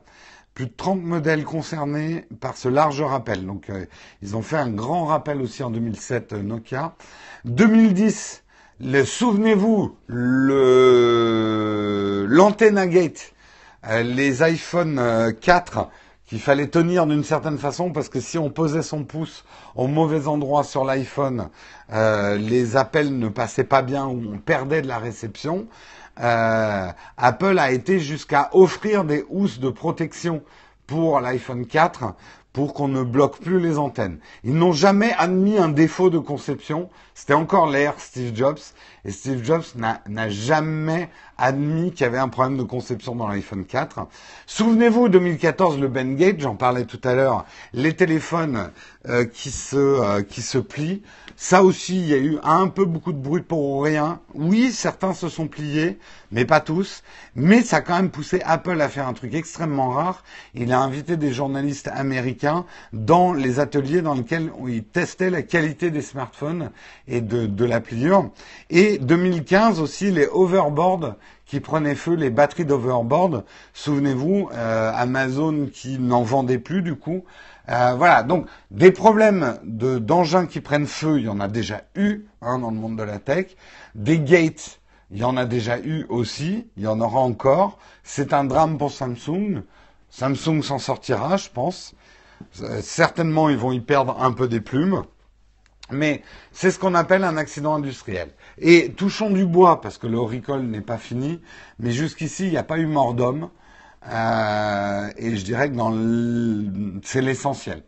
Plus de 30 modèles concernés par ce large rappel. Donc euh, ils ont fait un grand rappel aussi en 2007 Nokia. 2010, souvenez-vous, le l'Antenna Gate, les iPhone 4 qu'il fallait tenir d'une certaine façon parce que si on posait son pouce au mauvais endroit sur l'iPhone, euh, les appels ne passaient pas bien ou on perdait de la réception. Euh, Apple a été jusqu'à offrir des housses de protection pour l'iPhone 4 pour qu'on ne bloque plus les antennes. Ils n'ont jamais admis un défaut de conception. C'était encore l'ère Steve Jobs. Et Steve Jobs n'a jamais admis qu'il y avait un problème de conception dans l'iPhone 4. Souvenez-vous, 2014, le Ben j'en parlais tout à l'heure, les téléphones euh, qui se euh, qui se plient. Ça aussi, il y a eu un peu beaucoup de bruit pour rien. Oui, certains se sont pliés, mais pas tous. Mais ça a quand même poussé Apple à faire un truc extrêmement rare. Il a invité des journalistes américains dans les ateliers dans lesquels ils testaient la qualité des smartphones et de, de la pliure. 2015 aussi, les overboards qui prenaient feu, les batteries d'overboard. Souvenez-vous, euh, Amazon qui n'en vendait plus du coup. Euh, voilà, donc des problèmes de d'engins qui prennent feu, il y en a déjà eu hein, dans le monde de la tech. Des gates, il y en a déjà eu aussi, il y en aura encore. C'est un drame pour Samsung. Samsung s'en sortira, je pense. Euh, certainement, ils vont y perdre un peu des plumes. Mais c'est ce qu'on appelle un accident industriel. Et touchons du bois, parce que le recall n'est pas fini, mais jusqu'ici, il n'y a pas eu mort d'homme. Euh, et je dirais que c'est l'essentiel.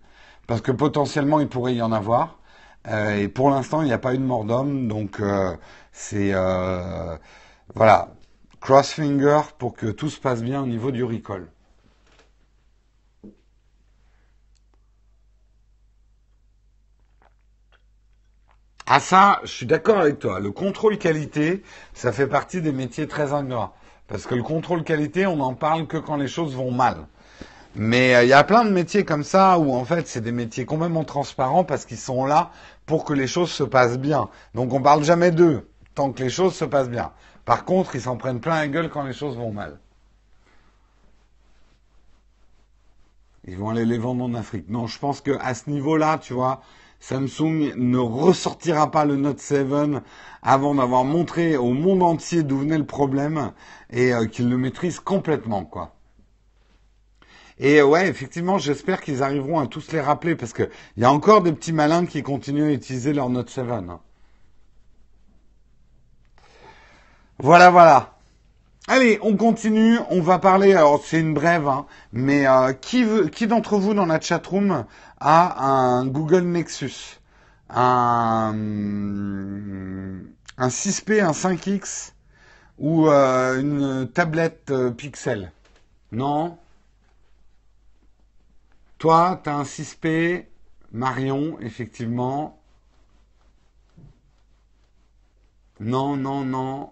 Parce que potentiellement, il pourrait y en avoir. Euh, et pour l'instant, il n'y a pas eu de mort d'homme. Donc, euh, c'est... voilà. Cross finger pour que tout se passe bien au niveau du recall. Ah ça, je suis d'accord avec toi. Le contrôle qualité, ça fait partie des métiers très ingrats. Parce que le contrôle qualité, on n'en parle que quand les choses vont mal. Mais euh, il y a plein de métiers comme ça où en fait c'est des métiers complètement transparents parce qu'ils sont là pour que les choses se passent bien. Donc on parle jamais d'eux tant que les choses se passent bien. Par contre, ils s'en prennent plein la gueule quand les choses vont mal. Ils vont aller les vendre en Afrique. Non, je pense que à ce niveau-là, tu vois, Samsung ne ressortira pas le Note 7 avant d'avoir montré au monde entier d'où venait le problème et euh, qu'il le maîtrise complètement, quoi. Et euh, ouais, effectivement, j'espère qu'ils arriveront à tous les rappeler parce qu'il y a encore des petits malins qui continuent à utiliser leur Note 7. Hein. Voilà, voilà. Allez, on continue. On va parler. Alors, c'est une brève, hein, mais euh, qui, qui d'entre vous dans la chatroom a un Google Nexus, un, un 6P, un 5X ou euh, une tablette euh, Pixel? Non? Toi, tu as un 6P, Marion, effectivement. Non, non, non.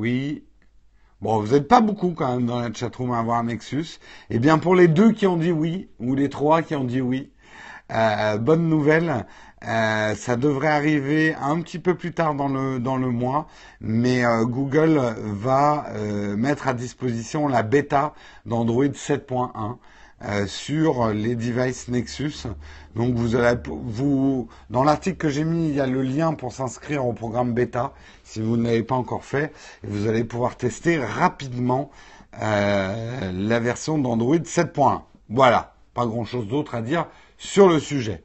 Oui. Bon, vous n'êtes pas beaucoup quand même dans la chatroom à avoir Nexus. Eh bien, pour les deux qui ont dit oui, ou les trois qui ont dit oui, euh, bonne nouvelle, euh, ça devrait arriver un petit peu plus tard dans le dans le mois, mais euh, Google va mettre à disposition la bêta d'Android 7.1 euh, sur les devices Nexus. Donc vous allez, vous, dans l'article que j'ai mis, il y a le lien pour s'inscrire au programme bêta si vous ne l'avez pas encore fait, vous allez pouvoir tester rapidement euh, la version d'Android 7.1. Voilà, pas grand-chose d'autre à dire sur le sujet.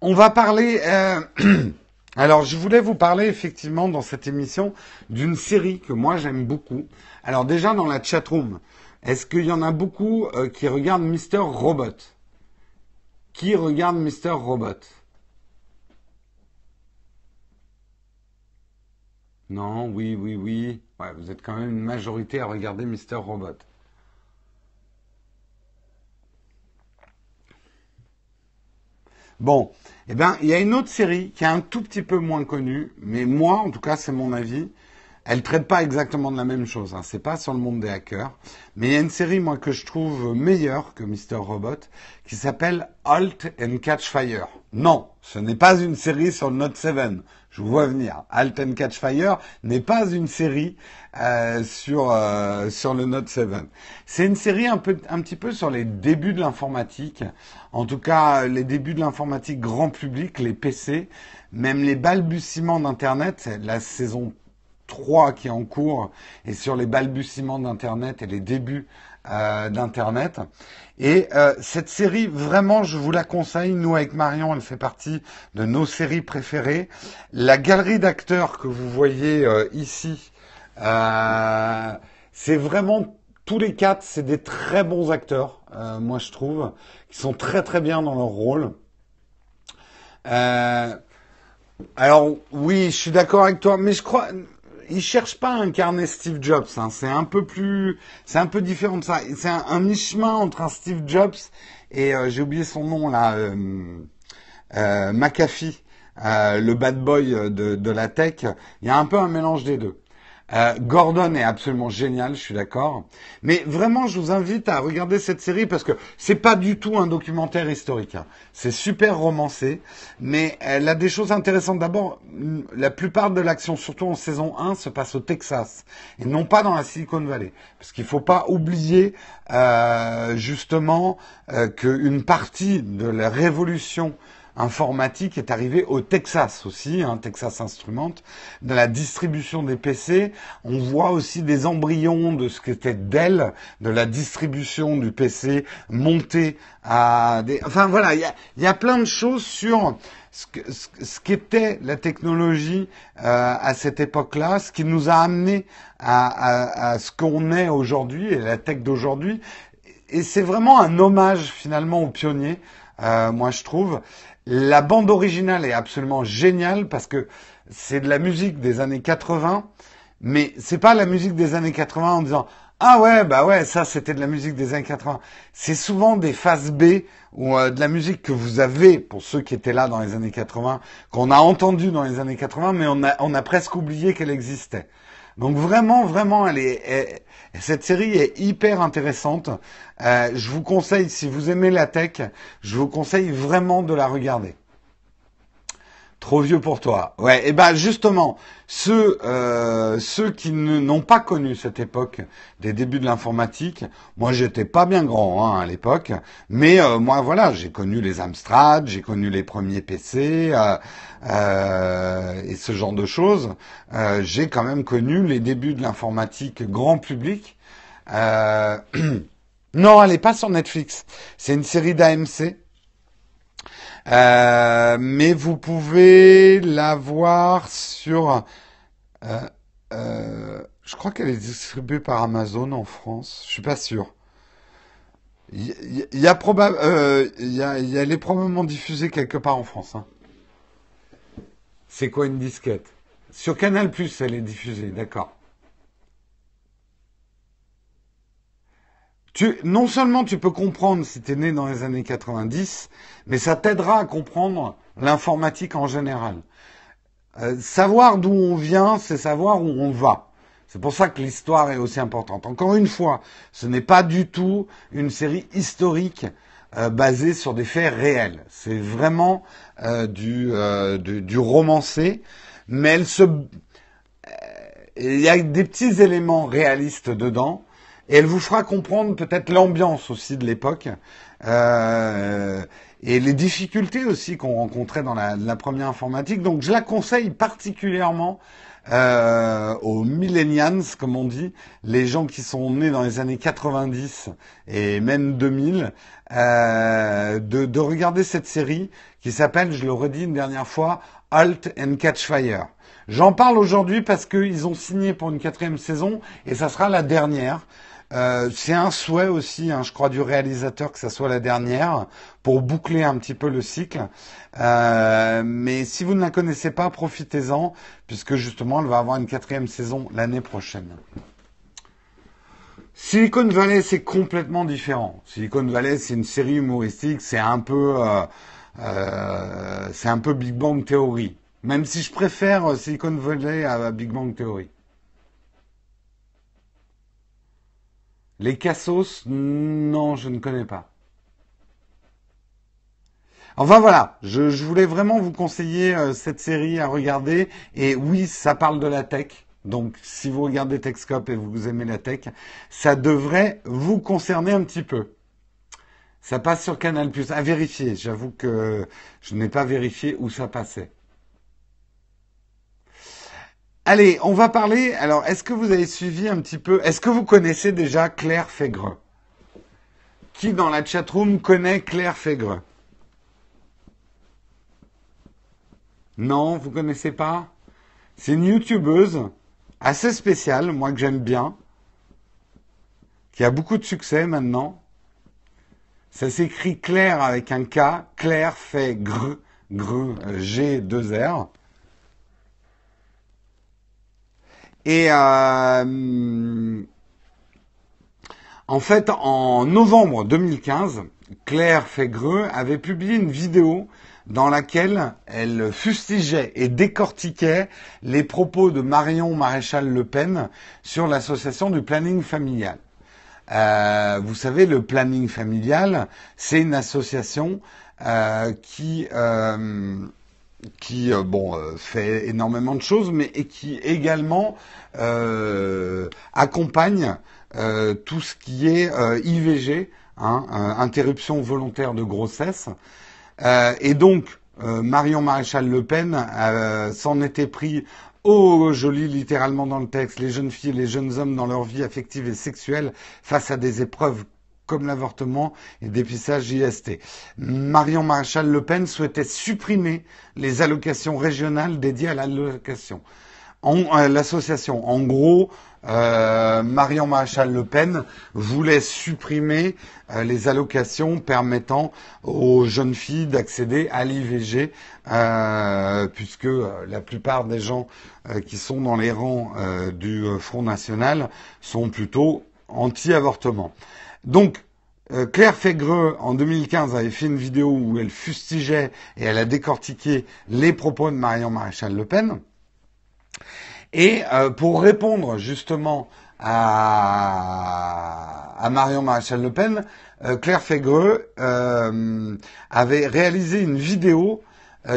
On va parler. Euh, alors, je voulais vous parler effectivement dans cette émission d'une série que moi j'aime beaucoup. Alors déjà dans la chatroom, est-ce qu'il y en a beaucoup euh, qui regardent Mister Robot? Qui regarde Mister Robot? Non, oui, oui, oui. Vous êtes quand même une majorité à regarder Mister Robot. Bon, eh bien, il y a une autre série qui est un tout petit peu moins connue, mais moi, en tout cas, c'est mon avis, elle traite pas exactement de la même chose. Hein. C'est pas sur le monde des hackers, mais il y a une série moi que je trouve meilleure que Mr Robot qui s'appelle Halt and Catch Fire. Non, ce n'est pas une série sur le Note 7. Je vous vois venir. Halt and Catch Fire n'est pas une série euh, sur euh, sur le Note 7. C'est une série un peu un petit peu sur les débuts de l'informatique. En tout cas, les débuts de l'informatique grand public, les PC, même les balbutiements d'Internet. La saison 3 qui est en cours et sur les balbutiements d'Internet et les débuts euh, d'Internet. Et euh, cette série, vraiment, je vous la conseille. Nous, avec Marion, elle fait partie de nos séries préférées. La galerie d'acteurs que vous voyez euh, ici, c'est vraiment tous les quatre, c'est des très bons acteurs, moi je trouve, qui sont très très bien dans leur rôle. alors oui, je suis d'accord avec toi, mais je crois, il cherche pas à incarner Steve Jobs. Hein. C'est un peu plus, c'est un peu différent de ça. C'est un, mi-chemin entre un Steve Jobs et euh, j'ai oublié son nom là, euh, euh McAfee, le bad boy de la tech. Il y a un peu un mélange des deux. Euh, Gordon est absolument génial, je suis d'accord. Mais vraiment, je vous invite à regarder cette série parce que c'est pas du tout un documentaire historique. Hein. C'est super romancé, mais elle a des choses intéressantes. D'abord, la plupart de l'action, surtout en saison 1, se passe au Texas et non pas dans la Silicon Valley. Parce qu'il faut pas oublier euh, justement euh, qu'une partie de la révolution informatique est arrivé au Texas aussi, hein, Texas Instruments. Dans la distribution des PC, on voit aussi des embryons de ce qu'était Dell, de la distribution du PC monté à des... Enfin voilà, il y a, y a, plein de choses sur ce, ce qu'était la technologie euh, à cette époque-là, ce qui nous a amené à, à, à ce qu'on est aujourd'hui et la tech d'aujourd'hui. Et c'est vraiment un hommage finalement aux pionniers, euh, moi je trouve. La bande originale est absolument géniale parce que c'est de la musique des années 80, mais c'est pas la musique des années 80 en disant Ah ouais, bah ouais, ça c'était de la musique des années 80. C'est souvent des phases B ou euh, de la musique que vous avez, pour ceux qui étaient là dans les années 80, qu'on a entendu dans les années 80, mais on a presque oublié qu'elle existait. Donc vraiment, vraiment, cette série est hyper intéressante. Euh, je vous conseille, si vous aimez la tech, je vous conseille vraiment de la regarder. Trop vieux pour toi. Ouais, et ben justement, ceux euh, ceux qui n'ont pas connu cette époque des débuts de l'informatique, moi j'étais pas bien grand hein, à l'époque, mais euh, moi voilà, j'ai connu les Amstrad, j'ai connu les premiers PC euh, et ce genre de choses. J'ai quand même connu les débuts de l'informatique grand public. non, elle est pas sur Netflix. C'est une série d'AMC. Euh, mais vous pouvez la voir sur. Euh, euh, je crois qu'elle est distribuée par Amazon en France. Je suis pas sûr. Il y, a probable, il y a, elle est probablement diffusée quelque part en France. Hein. C'est quoi une disquette? Sur Canal Plus, elle est diffusée, d'accord. Tu, non seulement tu peux comprendre si tu es né dans les années 90, mais ça t'aidera à comprendre l'informatique en général. Euh, savoir d'où on vient, c'est savoir où on va. C'est pour ça que l'histoire est aussi importante. Encore une fois, ce n'est pas du tout une série historique euh, basée sur des faits réels. C'est vraiment euh, du, du, du, romancé, mais elle se... Il y a des petits éléments réalistes dedans, et elle vous fera comprendre peut-être l'ambiance aussi de l'époque euh, et les difficultés aussi qu'on rencontrait dans la, première informatique. Donc je la conseille particulièrement euh, aux millennials, comme on dit, les gens qui sont nés dans les années 90 et même 2000, euh, de, de regarder cette série qui s'appelle, je le redis une dernière fois, Halt and Catch Fire. J'en parle aujourd'hui parce qu'ils ont signé pour une quatrième saison et ça sera la dernière. Euh, c'est un souhait aussi, hein, je crois, du réalisateur que ça soit la dernière pour boucler un petit peu le cycle. Euh, mais si vous ne la connaissez pas, profitez-en puisque justement, elle va avoir une quatrième saison l'année prochaine. Silicon Valley, c'est complètement différent. Silicon Valley, c'est une série humoristique, c'est un peu, euh, c'est un peu Big Bang Theory. Même si je préfère Silicon Valley à Big Bang Theory. Les Cassos, non, je ne connais pas. Enfin voilà, je, voulais vraiment vous conseiller euh, cette série à regarder. Et oui, ça parle de la tech. Donc si vous regardez Techscope et vous aimez la tech, ça devrait vous concerner un petit peu. Ça passe sur Canal+. À vérifier. J'avoue que je n'ai pas vérifié où ça passait. Allez, on va parler. Alors, est-ce que vous avez suivi un petit peu Est-ce que vous connaissez déjà Claire Fègre? Qui dans la chatroom connaît Claire Fègre? Non, vous connaissez pas? C'est une youtubeuse assez spéciale, moi que j'aime bien, qui a beaucoup de succès maintenant. Ça s'écrit Claire avec un K, Claire fait gr, G, 2 R. Et euh, en fait, en novembre 2015, Claire Fégreux avait publié une vidéo dans laquelle elle fustigeait et décortiquait les propos de Marion Maréchal Le Pen sur l'association du planning familial. Euh, vous savez, le planning familial, c'est une association euh, qui euh, qui euh, bon euh, fait énormément de choses, mais et qui également euh, accompagne euh, tout ce qui est IVG, hein, interruption volontaire de grossesse, et donc Marion Maréchal Le Pen s'en était pris Oh, joli littéralement dans le texte, les jeunes filles et les jeunes hommes dans leur vie affective et sexuelle face à des épreuves comme l'avortement et le dépistage IST. Marion Maréchal Le Pen souhaitait supprimer les allocations régionales dédiées à l'allocation. Euh, l'association, en gros, euh, Marion Maréchal Le Pen voulait supprimer euh, les allocations permettant aux jeunes filles d'accéder à l'IVG, euh, puisque euh, la plupart des gens qui sont dans les rangs du Front National sont plutôt anti-avortement. Donc, euh, Claire Fégreux, en 2015, avait fait une vidéo où elle fustigeait et elle a décortiqué les propos de Marion Maréchal Le Pen. Et euh, pour répondre justement à, à Marion Maréchal Le Pen, euh, Claire Fégreux avait réalisé une vidéo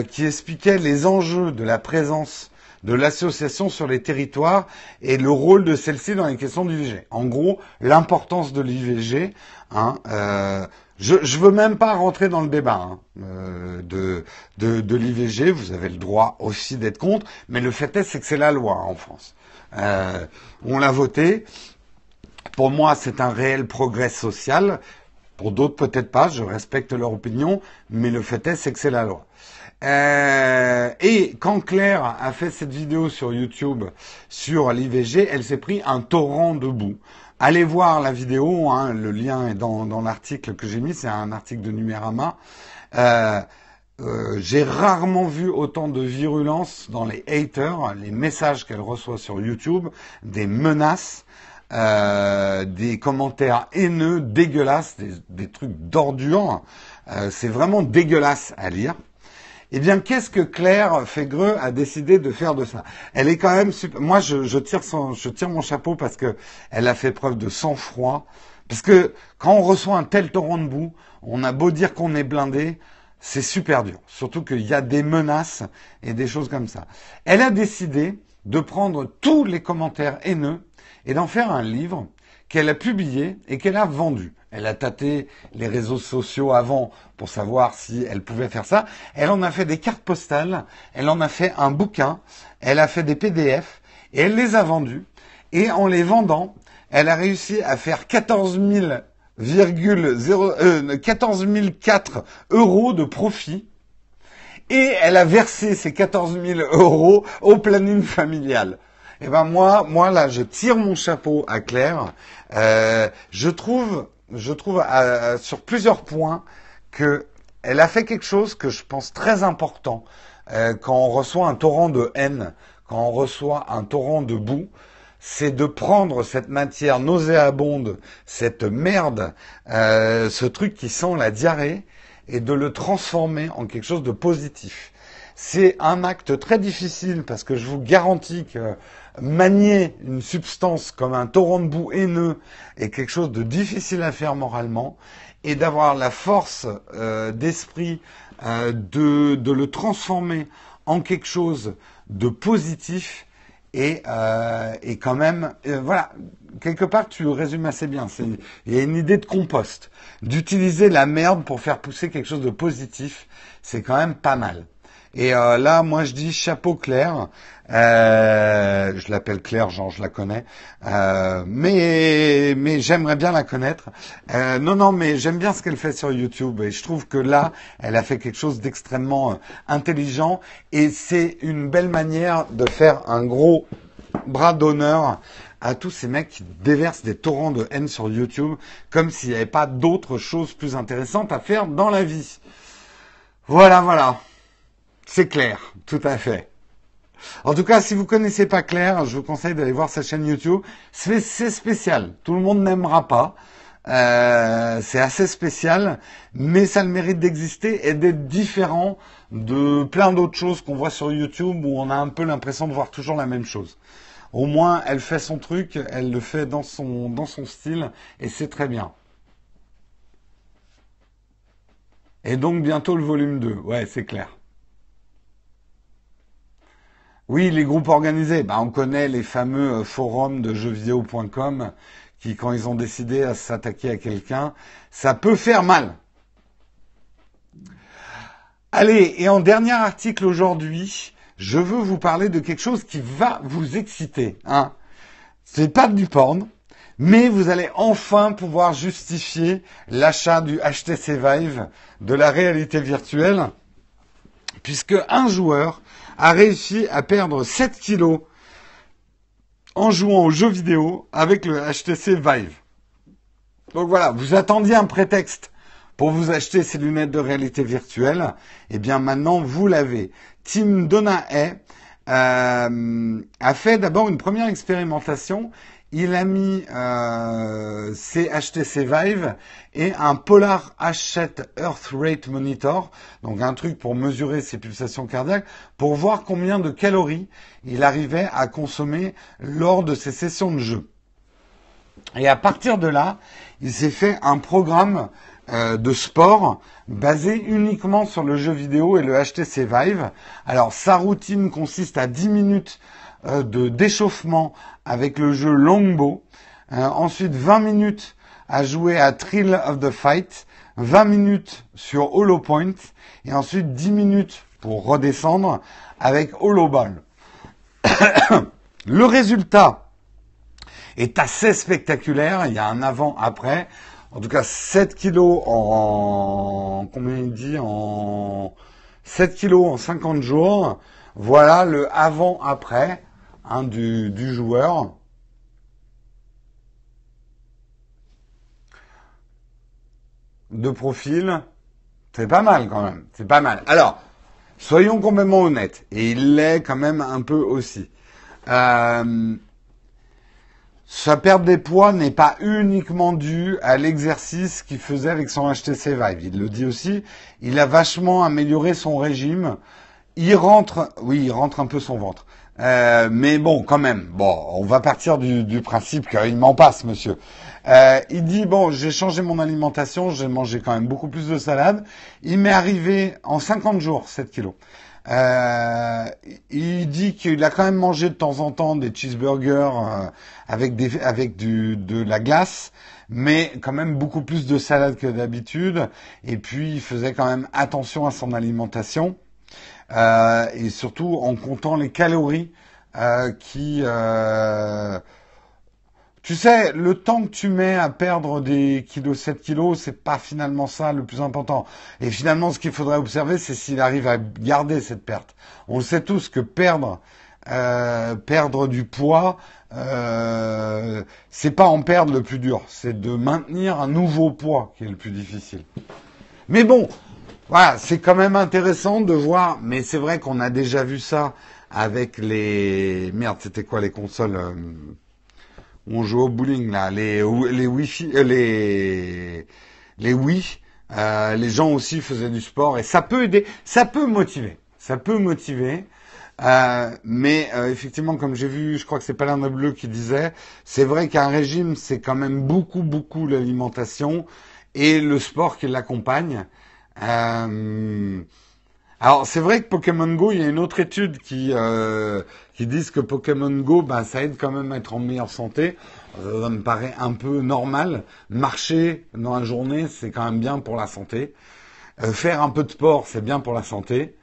qui expliquait les enjeux de la présence de l'association sur les territoires et le rôle de celle-ci dans les questions d'IVG. En gros, l'importance de l'IVG. Hein, euh, je ne veux même pas rentrer dans le débat hein, euh, de, de, l'IVG. Vous avez le droit aussi d'être contre, mais le fait est, c'est que c'est la loi en France. Euh, on l'a voté. Pour moi, c'est un réel progrès social. Pour d'autres, peut-être pas. Je respecte leur opinion, mais le fait est, c'est que c'est la loi. Euh, et quand Claire a fait cette vidéo sur YouTube sur l'IVG, elle s'est pris un torrent de boue. Allez voir la vidéo, hein, le lien est dans, dans l'article que j'ai mis, c'est un article de Numérama. Euh, euh, j'ai rarement vu autant de virulence dans les haters, les messages qu'elle reçoit sur YouTube, des menaces, euh, des commentaires haineux, dégueulasses, des, des trucs d'ordure. Euh, c'est vraiment dégueulasse à lire. Eh bien, qu'est-ce que Claire Fégreux a décidé de faire de ça? Elle est quand même super. Moi, je, tire son, je tire mon chapeau parce que elle a fait preuve de sang-froid. Parce que quand on reçoit un tel torrent de boue, on a beau dire qu'on est blindé, c'est super dur. Surtout qu'il y a des menaces et des choses comme ça. Elle a décidé de prendre tous les commentaires haineux et d'en faire un livre qu'elle a publié et qu'elle a vendu. Elle a tâté les réseaux sociaux avant pour savoir si elle pouvait faire ça. Elle en a fait des cartes postales, elle en a fait un bouquin, elle a fait des PDF et elle les a vendus. Et en les vendant, elle a réussi à faire 14 14 004 euros de profit et elle a versé ces 14 000 euros au planning familial. Eh ben moi, moi là, je tire mon chapeau à Claire. Euh, je trouve je trouve sur plusieurs points que elle a fait quelque chose que je pense très important euh, quand on reçoit un torrent de haine, quand on reçoit un torrent de boue, c'est de prendre cette matière nauséabonde, cette merde, euh, ce truc qui sent la diarrhée, et de le transformer en quelque chose de positif. C'est un acte très difficile parce que je vous garantis que manier une substance comme un torrent de boue haineux est quelque chose de difficile à faire moralement et d'avoir la force euh, d'esprit euh, de, de, le transformer en quelque chose de positif et, euh, et quand même, voilà, quelque part tu résumes assez bien. Il y a une idée de compost. D'utiliser la merde pour faire pousser quelque chose de positif, c'est quand même pas mal. Et euh, là, moi, je dis chapeau Claire. Euh, je l'appelle Claire, genre je la connais, euh, mais mais j'aimerais bien la connaître. Euh, non, non, mais j'aime bien ce qu'elle fait sur YouTube et je trouve que là, elle a fait quelque chose d'extrêmement euh, intelligent et c'est une belle manière de faire un gros bras d'honneur à tous ces mecs qui déversent des torrents de haine sur YouTube comme s'il n'y avait pas d'autres choses plus intéressantes à faire dans la vie. Voilà, voilà. C'est clair, tout à fait. En tout cas, si vous connaissez pas Claire, je vous conseille d'aller voir sa chaîne YouTube. C'est spécial. Tout le monde n'aimera pas. Euh, c'est assez spécial, mais ça le mérite d'exister et d'être différent de plein d'autres choses qu'on voit sur YouTube où on a un peu l'impression de voir toujours la même chose. Au moins, elle fait son truc, elle le fait dans son, dans son style et c'est très bien. Et donc bientôt le volume 2. Ouais, c'est clair. Oui, les groupes organisés. Bah, on connaît les fameux euh, forums de jeuxvideo.com qui, quand ils ont décidé à s'attaquer à quelqu'un, ça peut faire mal. Allez, et en dernier article aujourd'hui, je veux vous parler de quelque chose qui va vous exciter. Hein. C'est pas du porn, mais vous allez enfin pouvoir justifier l'achat du HTC Vive de la réalité virtuelle, puisque un joueur a réussi à perdre 7 kilos en jouant aux jeux vidéo avec le HTC Vive. Donc voilà, vous attendiez un prétexte pour vous acheter ces lunettes de réalité virtuelle. Eh bien maintenant, vous l'avez. Tim Donahay euh, a fait d'abord une première expérimentation. Il a mis euh, ses HTC Vive et un Polar H7 Earth Rate Monitor, donc un truc pour mesurer ses pulsations cardiaques, pour voir combien de calories il arrivait à consommer lors de ses sessions de jeu. Et à partir de là, il s'est fait un programme euh, de sport basé uniquement sur le jeu vidéo et le HTC Vive. Alors sa routine consiste à 10 minutes euh, de d'échauffement avec le jeu Longbow. Euh, ensuite 20 minutes à jouer à Thrill of the Fight. 20 minutes sur Hollow Point. Et ensuite 10 minutes pour redescendre avec Hollow Ball. le résultat est assez spectaculaire. Il y a un avant-après. En tout cas, 7 kilos en, combien il dit, en 7 kilos en 50 jours. Voilà le avant-après hein, du, du joueur. De profil, c'est pas mal quand même. C'est pas mal. Alors, soyons complètement honnêtes. Et il l'est quand même un peu aussi. Euh, sa perte des poids n'est pas uniquement due à l'exercice qu'il faisait avec son HTC Vive. Il le dit aussi. Il a vachement amélioré son régime. Il rentre, oui, il rentre un peu son ventre. Euh, mais bon, quand même, bon, on va partir du, du principe qu'il m'en passe, monsieur. Euh, il dit bon, j'ai changé mon alimentation, j'ai mangé quand même beaucoup plus de salade. Il m'est arrivé en 50 jours 7 kilos. Euh, il dit qu'il a quand même mangé de temps en temps des cheeseburgers euh, avec des avec du de la glace, mais quand même beaucoup plus de salade que d'habitude. Et puis il faisait quand même attention à son alimentation euh, et surtout en comptant les calories euh, qui euh, tu sais, le temps que tu mets à perdre des kilos, 7 kilos, c'est pas finalement ça le plus important. Et finalement, ce qu'il faudrait observer, c'est s'il arrive à garder cette perte. On sait tous que perdre, perdre du poids, euh, c'est pas en perdre le plus dur, c'est de maintenir un nouveau poids qui est le plus difficile. Mais bon, voilà, c'est quand même intéressant de voir. Mais c'est vrai qu'on a déjà vu ça avec les merde, c'était quoi les consoles euh, on joue au bowling là, les les wifi, euh, les les Wii, euh, les gens aussi faisaient du sport et ça peut aider, ça peut motiver, ça peut motiver. Mais effectivement, comme j'ai vu, je crois que c'est Palin Bleu qui disait, c'est vrai qu'un régime, c'est quand même beaucoup, beaucoup l'alimentation et le sport qui l'accompagne. Euh, alors c'est vrai que Pokémon Go, il y a une autre étude qui euh, qui dit que Pokémon Go, ben, ça aide quand même à être en meilleure santé. Ça me paraît un peu normal. Marcher dans la journée, c'est quand même bien pour la santé. Euh, faire un peu de sport, c'est bien pour la santé.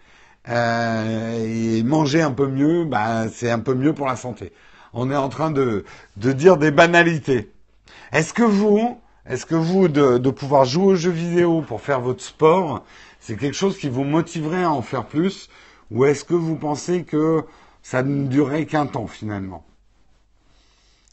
Et manger un peu mieux, ben, c'est un peu mieux pour la santé. On est en train de, de dire des banalités. Est-ce que vous, est-ce que vous, de, pouvoir jouer aux jeux vidéo pour faire votre sport, c'est quelque chose qui vous motiverait à en faire plus Ou est-ce que vous pensez que ça ne durerait qu'un temps finalement?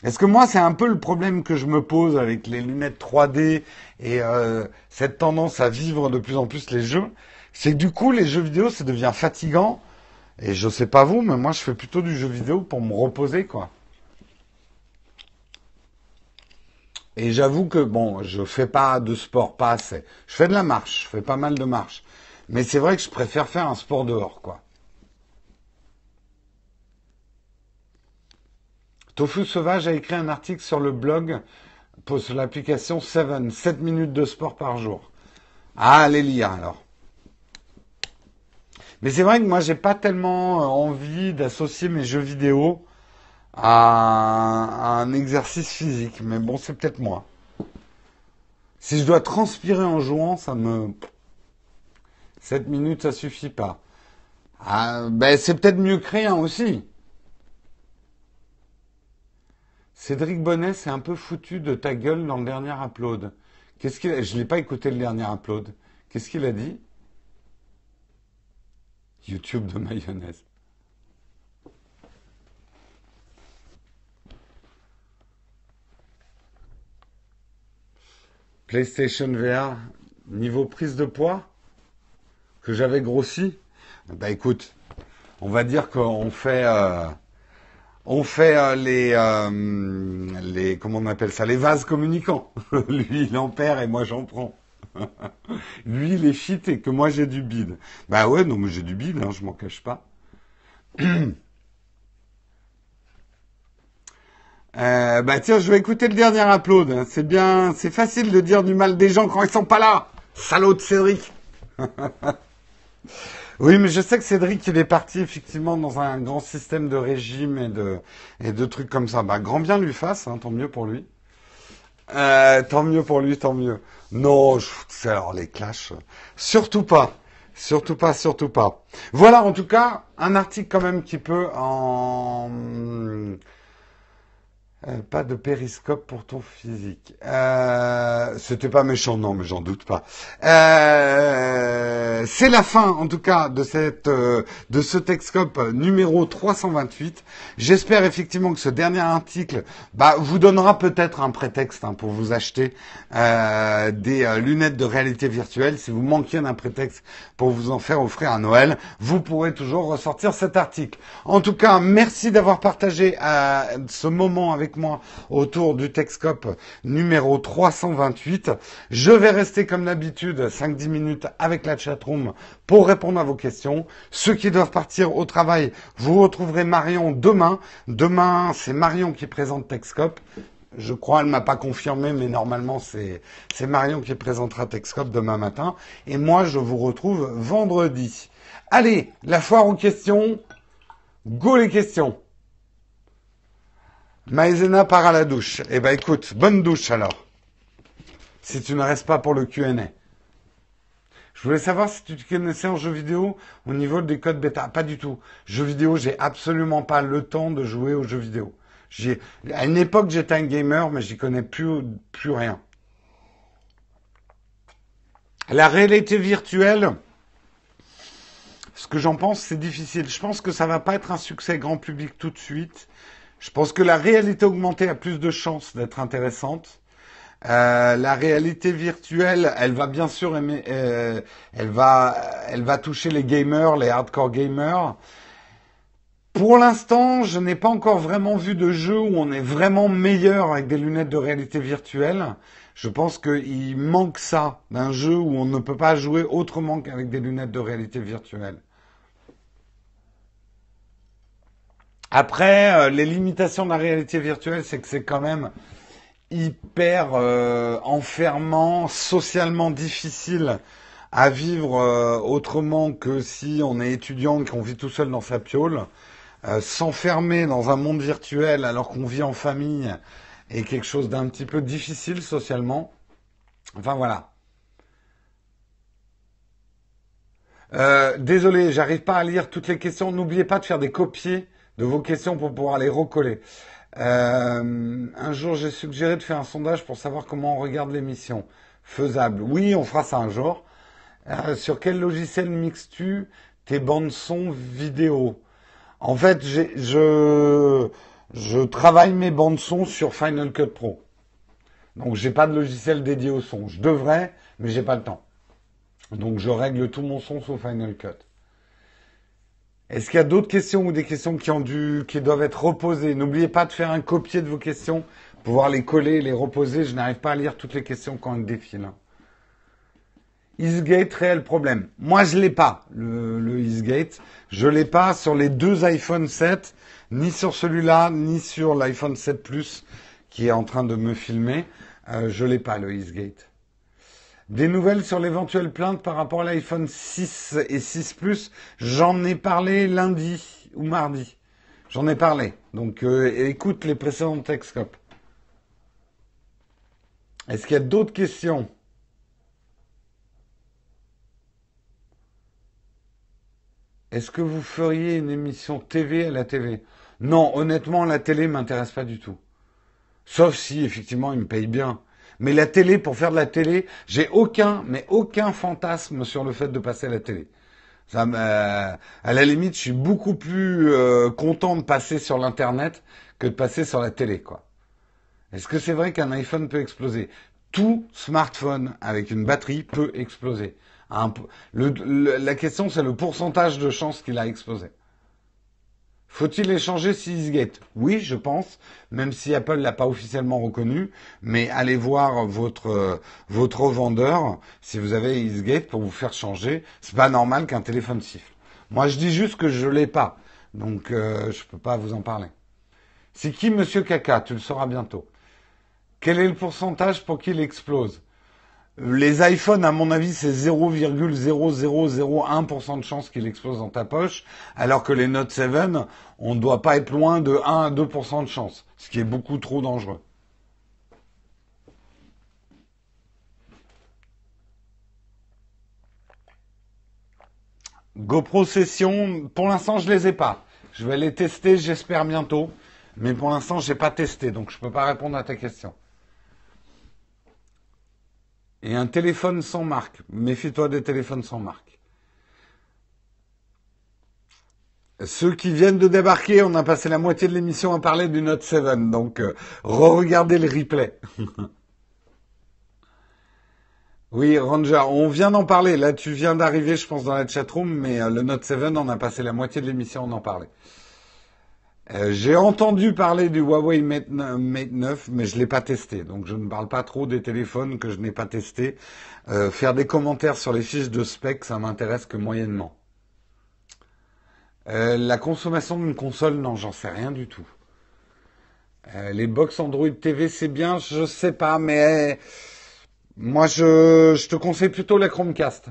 Est-ce que moi, c'est un peu le problème que je me pose avec les lunettes 3D et euh, cette tendance à vivre de plus en plus les jeux C'est que du coup, les jeux vidéo, ça devient fatigant. Et je sais pas vous, mais moi, je fais plutôt du jeu vidéo pour me reposer, quoi. Et j'avoue que bon, je fais pas de sport, pas assez. Je fais de la marche, je fais pas mal de marche. Mais c'est vrai que je préfère faire un sport dehors, quoi. Tofu Sauvage a écrit un article sur le blog pour l'application 7, 7 minutes de sport par jour. Ah, allez lire alors. Mais c'est vrai que moi, j'ai pas tellement envie d'associer mes jeux vidéo à un exercice physique. Mais bon, c'est peut-être moi. Si je dois transpirer en jouant, ça me... 7 minutes, ça suffit pas. Ah, ben, c'est peut-être mieux que rien aussi. Cédric Bonnet c'est un peu foutu de ta gueule dans le dernier upload. Qu'est-ce qu'il. Je l'ai pas écouté le dernier upload. Qu'est-ce qu'il a dit? YouTube de mayonnaise. PlayStation VR, niveau prise de poids, que j'avais grossi. Bah écoute, on va dire qu'on fait, euh, on fait euh, les, euh, les, comment on appelle ça, les vases communicants. Lui, il en perd et moi, j'en prends. Lui, il est cheaté, que moi, j'ai du bide. Bah ouais, non, mais j'ai du bide, hein, je m'en cache pas. Euh, bah tiens, je vais écouter le dernier upload. C'est bien, c'est facile de dire du mal des gens quand ils sont pas là. Salaud de Cédric. oui, mais je sais que Cédric, il est parti effectivement dans un grand système de régime et de, et de trucs comme ça. Bah, grand bien lui fasse, hein, tant mieux pour lui. Euh, tant mieux pour lui, tant mieux. Non, je, alors les clashs, surtout pas. Surtout pas, surtout pas. Voilà, en tout cas, un article quand même qui peut en euh, pas de périscope pour ton physique. Euh, C'était pas méchant, non, mais j'en doute pas. Euh, c'est la fin, en tout cas, de cette euh, de ce Texcope numéro 328. J'espère effectivement que ce dernier article bah, vous donnera peut-être un prétexte hein, pour vous acheter des lunettes de réalité virtuelle. Si vous manquiez d'un prétexte pour vous en faire offrir à Noël, vous pourrez toujours ressortir cet article. En tout cas, merci d'avoir partagé ce moment avec moi autour du Texcope numéro 328. Je vais rester comme d'habitude 5-10 minutes avec la chatroom pour répondre à vos questions. Ceux qui doivent partir au travail, vous retrouverez Marion demain. Demain, c'est Marion qui présente Texcope. Je crois, elle m'a pas confirmé, mais normalement c'est c'est Marion qui présentera Texcope demain matin. Et moi, je vous retrouve vendredi. Allez, la foire aux questions. Go les questions. Maïzena part à la douche. Eh ben écoute, bonne douche alors. Si tu ne restes pas pour le Q&A. Je voulais savoir si tu te connaissais en jeu vidéo au niveau des codes bêta. Pas du tout. Jeux vidéo, j'ai absolument pas le temps de jouer aux jeux vidéo. À une époque, j'étais un gamer, mais j'y connais plus, plus rien. La réalité virtuelle, ce que j'en pense, c'est difficile. Je pense que ça va pas être un succès grand public tout de suite. Je pense que la réalité augmentée a plus de chances d'être intéressante. Euh, la réalité virtuelle, elle va bien sûr aimer, euh, elle va, elle va toucher les gamers, les hardcore gamers. Pour l'instant, je n'ai pas encore vraiment vu de jeu où on est vraiment meilleur avec des lunettes de réalité virtuelle. Je pense qu'il manque ça d'un jeu où on ne peut pas jouer autrement qu'avec des lunettes de réalité virtuelle. Après, euh, les limitations de la réalité virtuelle, c'est que c'est quand même hyper euh, enfermant, socialement difficile à vivre euh, autrement que si on est étudiant et qu'on vit tout seul dans sa piole. S'enfermer dans un monde virtuel alors qu'on vit en famille est quelque chose d'un petit peu difficile socialement. Enfin voilà. désolé, j'arrive pas à lire toutes les questions. N'oubliez pas de faire des copies de vos questions pour pouvoir les recoller. Euh, un jour, j'ai suggéré de faire un sondage pour savoir comment on regarde l'émission. Faisable. Oui, on fera ça un jour. Euh, sur quel logiciel mixes-tu tes bandes son vidéo En fait, je, je travaille mes bandes son sur Final Cut Pro. Donc, j'ai pas de logiciel dédié au son. Je devrais, mais j'ai pas le temps. Donc, je règle tout mon son sous Final Cut. Est-ce qu'il y a d'autres questions ou des questions qui ont dû, qui doivent être reposées? N'oubliez pas de faire un copier de vos questions, pouvoir les coller, les reposer. Je n'arrive pas à lire toutes les questions quand elles défilent. Hein. Eastgate, réel problème? Moi, je l'ai pas, le, le Eastgate. Je l'ai pas sur les deux iPhone 7, ni sur celui-là, ni sur l'iPhone 7 Plus qui est en train de me filmer. Euh, je l'ai pas, le Eastgate. Des nouvelles sur l'éventuelle plainte par rapport à l'iPhone 6 et 6 Plus, j'en ai parlé lundi ou mardi. J'en ai parlé. Donc euh, écoute les précédents Texcop. Est-ce qu'il y a d'autres questions? Est-ce que vous feriez une émission TV à la TV Non, honnêtement, la télé m'intéresse pas du tout. Sauf si effectivement il me paye bien. Mais la télé, pour faire de la télé, j'ai aucun, mais aucun fantasme sur le fait de passer à la télé. Ça à la limite, je suis beaucoup plus euh, content de passer sur l'internet que de passer sur la télé, quoi. Est-ce que c'est vrai qu'un iPhone peut exploser? Tout smartphone avec une batterie peut exploser. la question, c'est le pourcentage de chances qu'il a explosé. Faut-il échanger si EaseGate Oui, je pense, même si Apple l'a pas officiellement reconnu, mais allez voir votre euh, votre revendeur si vous avez EaseGate pour vous faire changer. C'est pas normal qu'un téléphone siffle. Moi, je dis juste que je l'ai pas, donc euh, je peux pas vous en parler. C'est qui Monsieur Caca Tu le sauras bientôt. Quel est le pourcentage pour qu'il explose? Les iPhones, à mon avis, c'est 0,0001% de chance qu'il explose dans ta poche, alors que les Note 7, on ne doit pas être loin de 1 à 2% de chance, ce qui est beaucoup trop dangereux. GoPro Session, pour l'instant, je les ai pas. Je vais les tester, j'espère bientôt. Mais pour l'instant, je n'ai pas testé, donc je ne peux pas répondre à ta question. Et un téléphone sans marque. Méfie-toi des téléphones sans marque. Ceux qui viennent de débarquer, on a passé la moitié de l'émission à parler du Note 7, donc euh, re-regardez le replay. oui, Ranger, on vient d'en parler. Là, tu viens d'arriver, je pense, dans la chatroom, mais euh, le Note 7, on a passé la moitié de l'émission, on en parlait. Euh, j'ai entendu parler du Huawei Mate 9, mais je l'ai pas testé, donc je ne parle pas trop des téléphones que je n'ai pas testés. Euh, faire des commentaires sur les fiches de spec, ça m'intéresse que moyennement. Euh, la consommation d'une console, non, j'en sais rien du tout. les box Android TV, c'est bien, je sais pas, mais moi je, je te conseille plutôt la Chromecast.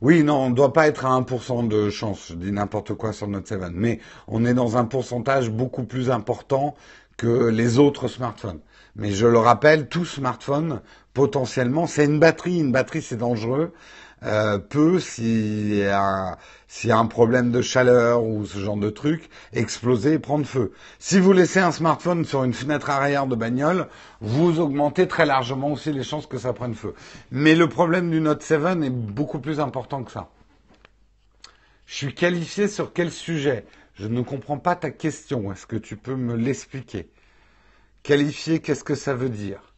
Oui, non, on ne doit pas être à 1% de chance, je dis n'importe quoi sur Note 7, mais on est dans un pourcentage beaucoup plus important que les autres smartphones. Mais je le rappelle, tout smartphone, potentiellement, c'est une batterie. Une batterie, c'est dangereux. Euh, peut, s'il y, a, y a un problème de chaleur ou ce genre de truc, exploser et prendre feu. Si vous laissez un smartphone sur une fenêtre arrière de bagnole, vous augmentez très largement aussi les chances que ça prenne feu. Mais le problème du Note 7 est beaucoup plus important que ça. Je suis qualifié sur quel sujet? Je ne comprends pas ta question. Est-ce que tu peux me l'expliquer? Qualifié, qu'est-ce que ça veut dire?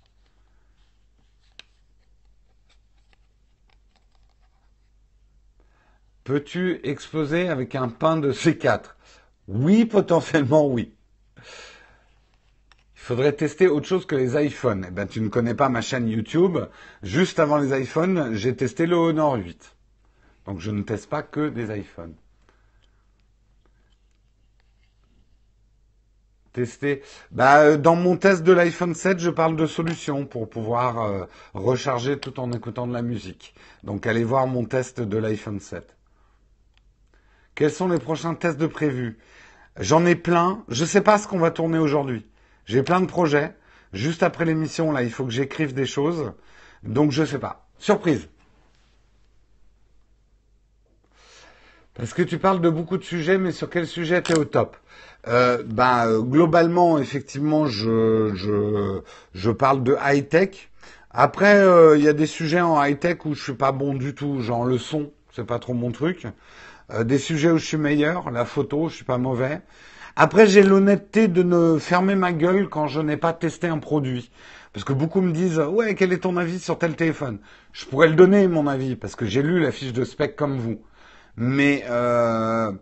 Peux-tu exploser avec un pain de C4 Oui, potentiellement oui. Il faudrait tester autre chose que les iPhones. Eh ben, tu ne connais pas ma chaîne YouTube. Juste avant les iPhones, j'ai testé le Honor 8. Donc je ne teste pas que des iPhones. Tester. Bah, euh, dans mon test de l'iPhone 7, je parle de solutions pour pouvoir euh, recharger tout en écoutant de la musique. Donc allez voir mon test de l'iPhone 7. Quels sont les prochains tests de prévus J'en ai plein. Je ne sais pas ce qu'on va tourner aujourd'hui. J'ai plein de projets. Juste après l'émission, là, il faut que j'écrive des choses. Donc, je ne sais pas. Surprise. Parce que tu parles de beaucoup de sujets, mais sur quel sujet tu au top? Euh, ben, globalement, effectivement, je, je, je parle de high-tech. Après, euh, il y a des sujets en high-tech où je suis pas bon du tout, genre le son, c'est pas trop mon truc. Euh, des sujets où je suis meilleur, la photo, je suis pas mauvais. Après, j'ai l'honnêteté de ne fermer ma gueule quand je n'ai pas testé un produit. Parce que beaucoup me disent, ouais, quel est ton avis sur tel téléphone? Je pourrais le donner, mon avis, parce que j'ai lu la fiche de spec comme vous. Mais euh,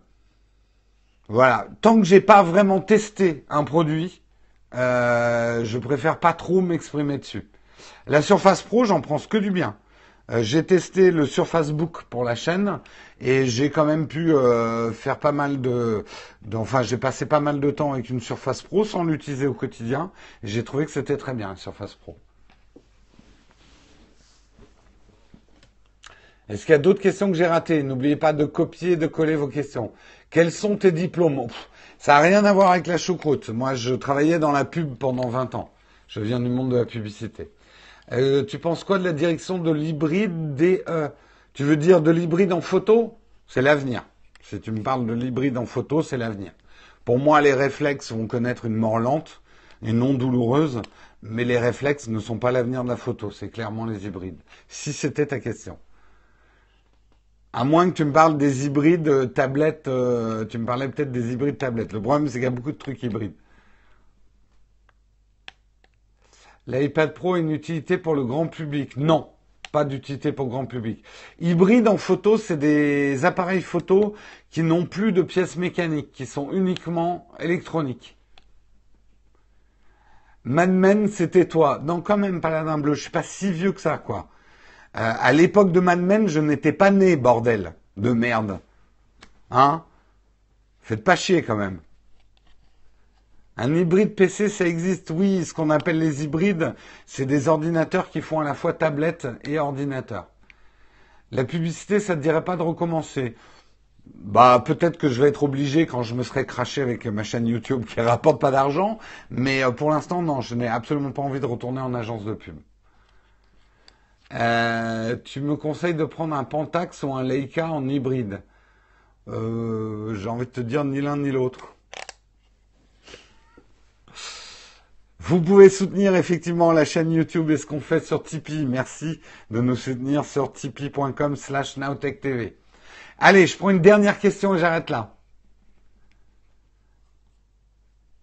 voilà, tant que j'ai pas vraiment testé un produit, euh, je préfère pas trop m'exprimer dessus. La Surface Pro, j'en prends que du bien. Euh, j'ai testé le Surface Book pour la chaîne et j'ai quand même pu euh, faire pas mal de, enfin j'ai passé pas mal de temps avec une Surface Pro sans l'utiliser au quotidien. J'ai trouvé que c'était très bien, Surface Pro. Est-ce qu'il y a d'autres questions que j'ai ratées? N'oubliez pas de copier et de coller vos questions. Quels sont tes diplômes? Ça n'a rien à voir avec la choucroute. Moi, je travaillais dans la pub pendant 20 ans. Je viens du monde de la publicité. Euh, tu penses quoi de la direction de l'hybride DE tu veux dire de l'hybride en photo? C'est l'avenir. Si tu me parles de l'hybride en photo, c'est l'avenir. Pour moi, les réflexes vont connaître une mort lente et non douloureuse, mais les réflexes ne sont pas l'avenir de la photo, c'est clairement les hybrides. Si c'était ta question. À moins que tu me parles des hybrides euh, tablettes, euh, tu me parlais peut-être des hybrides tablettes. Le problème, c'est qu'il y a beaucoup de trucs hybrides. L'iPad Pro a une utilité pour le grand public Non. pas d'utilité pour le grand public. Hybride en photo, c'est des appareils photo qui n'ont plus de pièces mécaniques, qui sont uniquement électroniques. Mad Men, c'était toi. Non, quand même, Paladin Bleu. Je suis pas si vieux que ça, quoi. Euh, à l'époque de Mad Men, je n'étais pas né, bordel. De merde. Hein? Faites pas chier, quand même. Un hybride PC, ça existe, oui. Ce qu'on appelle les hybrides, c'est des ordinateurs qui font à la fois tablette et ordinateur. La publicité, ça te dirait pas de recommencer. Bah, peut-être que je vais être obligé quand je me serai craché avec ma chaîne YouTube qui rapporte pas d'argent, mais euh, pour l'instant, non, je n'ai absolument pas envie de retourner en agence de pub. Euh, tu me conseilles de prendre un Pentax ou un Leica en hybride? Euh, J'ai envie de te dire ni l'un ni l'autre. Vous pouvez soutenir effectivement la chaîne YouTube et ce qu'on fait sur Tipeee. Merci de nous soutenir sur tipeee.com slash nowtechtv. Allez, je prends une dernière question et j'arrête là.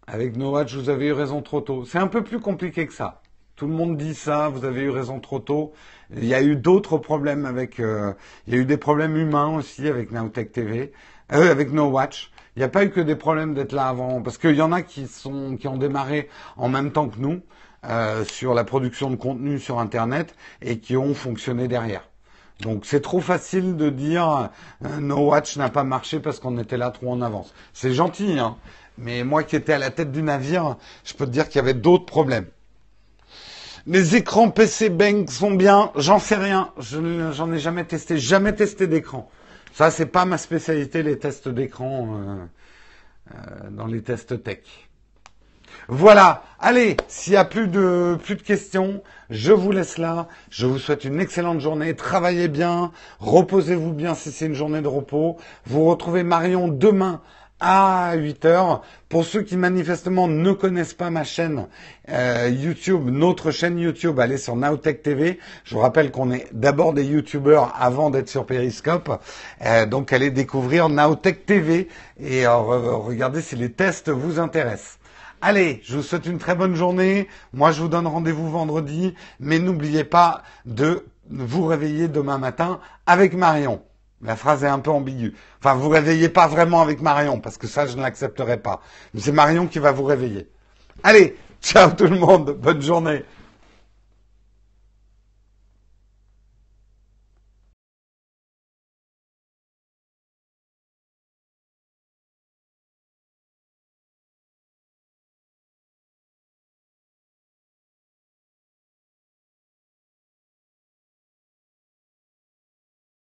Avec No Watch, vous avez eu raison trop tôt. C'est un peu plus compliqué que ça. Tout le monde dit ça, vous avez eu raison trop tôt. Il y a eu d'autres problèmes avec... Euh, il y a eu des problèmes humains aussi avec Nowtech TV, euh, avec No Watch. Il n'y a pas eu que des problèmes d'être là avant, parce qu'il y en a qui ont démarré en même temps que nous euh, sur la production de contenu sur Internet et qui ont fonctionné derrière. Donc c'est trop facile de dire euh, No Watch n'a pas marché parce qu'on était là trop en avance. C'est gentil, hein, mais moi qui étais à la tête du navire, je peux te dire qu'il y avait d'autres problèmes. Les écrans PC Bang sont bien, j'en sais rien, j'en ai jamais testé, jamais testé d'écran. Ça, c'est pas ma spécialité, les tests d'écran euh, euh, dans les tests tech. Voilà. Allez, s'il y a plus de plus de questions, je vous laisse là. Je vous souhaite une excellente journée. Travaillez bien, reposez-vous bien si c'est une journée de repos. Vous retrouvez Marion demain à 8 heures. Pour ceux qui manifestement ne connaissent pas ma chaîne euh, YouTube, notre chaîne YouTube, allez sur Nowtech TV. Je vous rappelle qu'on est d'abord des YouTubeurs avant d'être sur Periscope. Euh, donc allez découvrir Nowtech TV et euh, regardez si les tests vous intéressent. Allez, je vous souhaite une très bonne journée. Moi, je vous donne rendez-vous vendredi, mais n'oubliez pas de vous réveiller demain matin avec Marion. La phrase est un peu ambiguë. Enfin, vous réveillez pas vraiment avec Marion, parce que ça, je ne l'accepterai pas. Mais c'est Marion qui va vous réveiller. Allez, ciao tout le monde, bonne journée.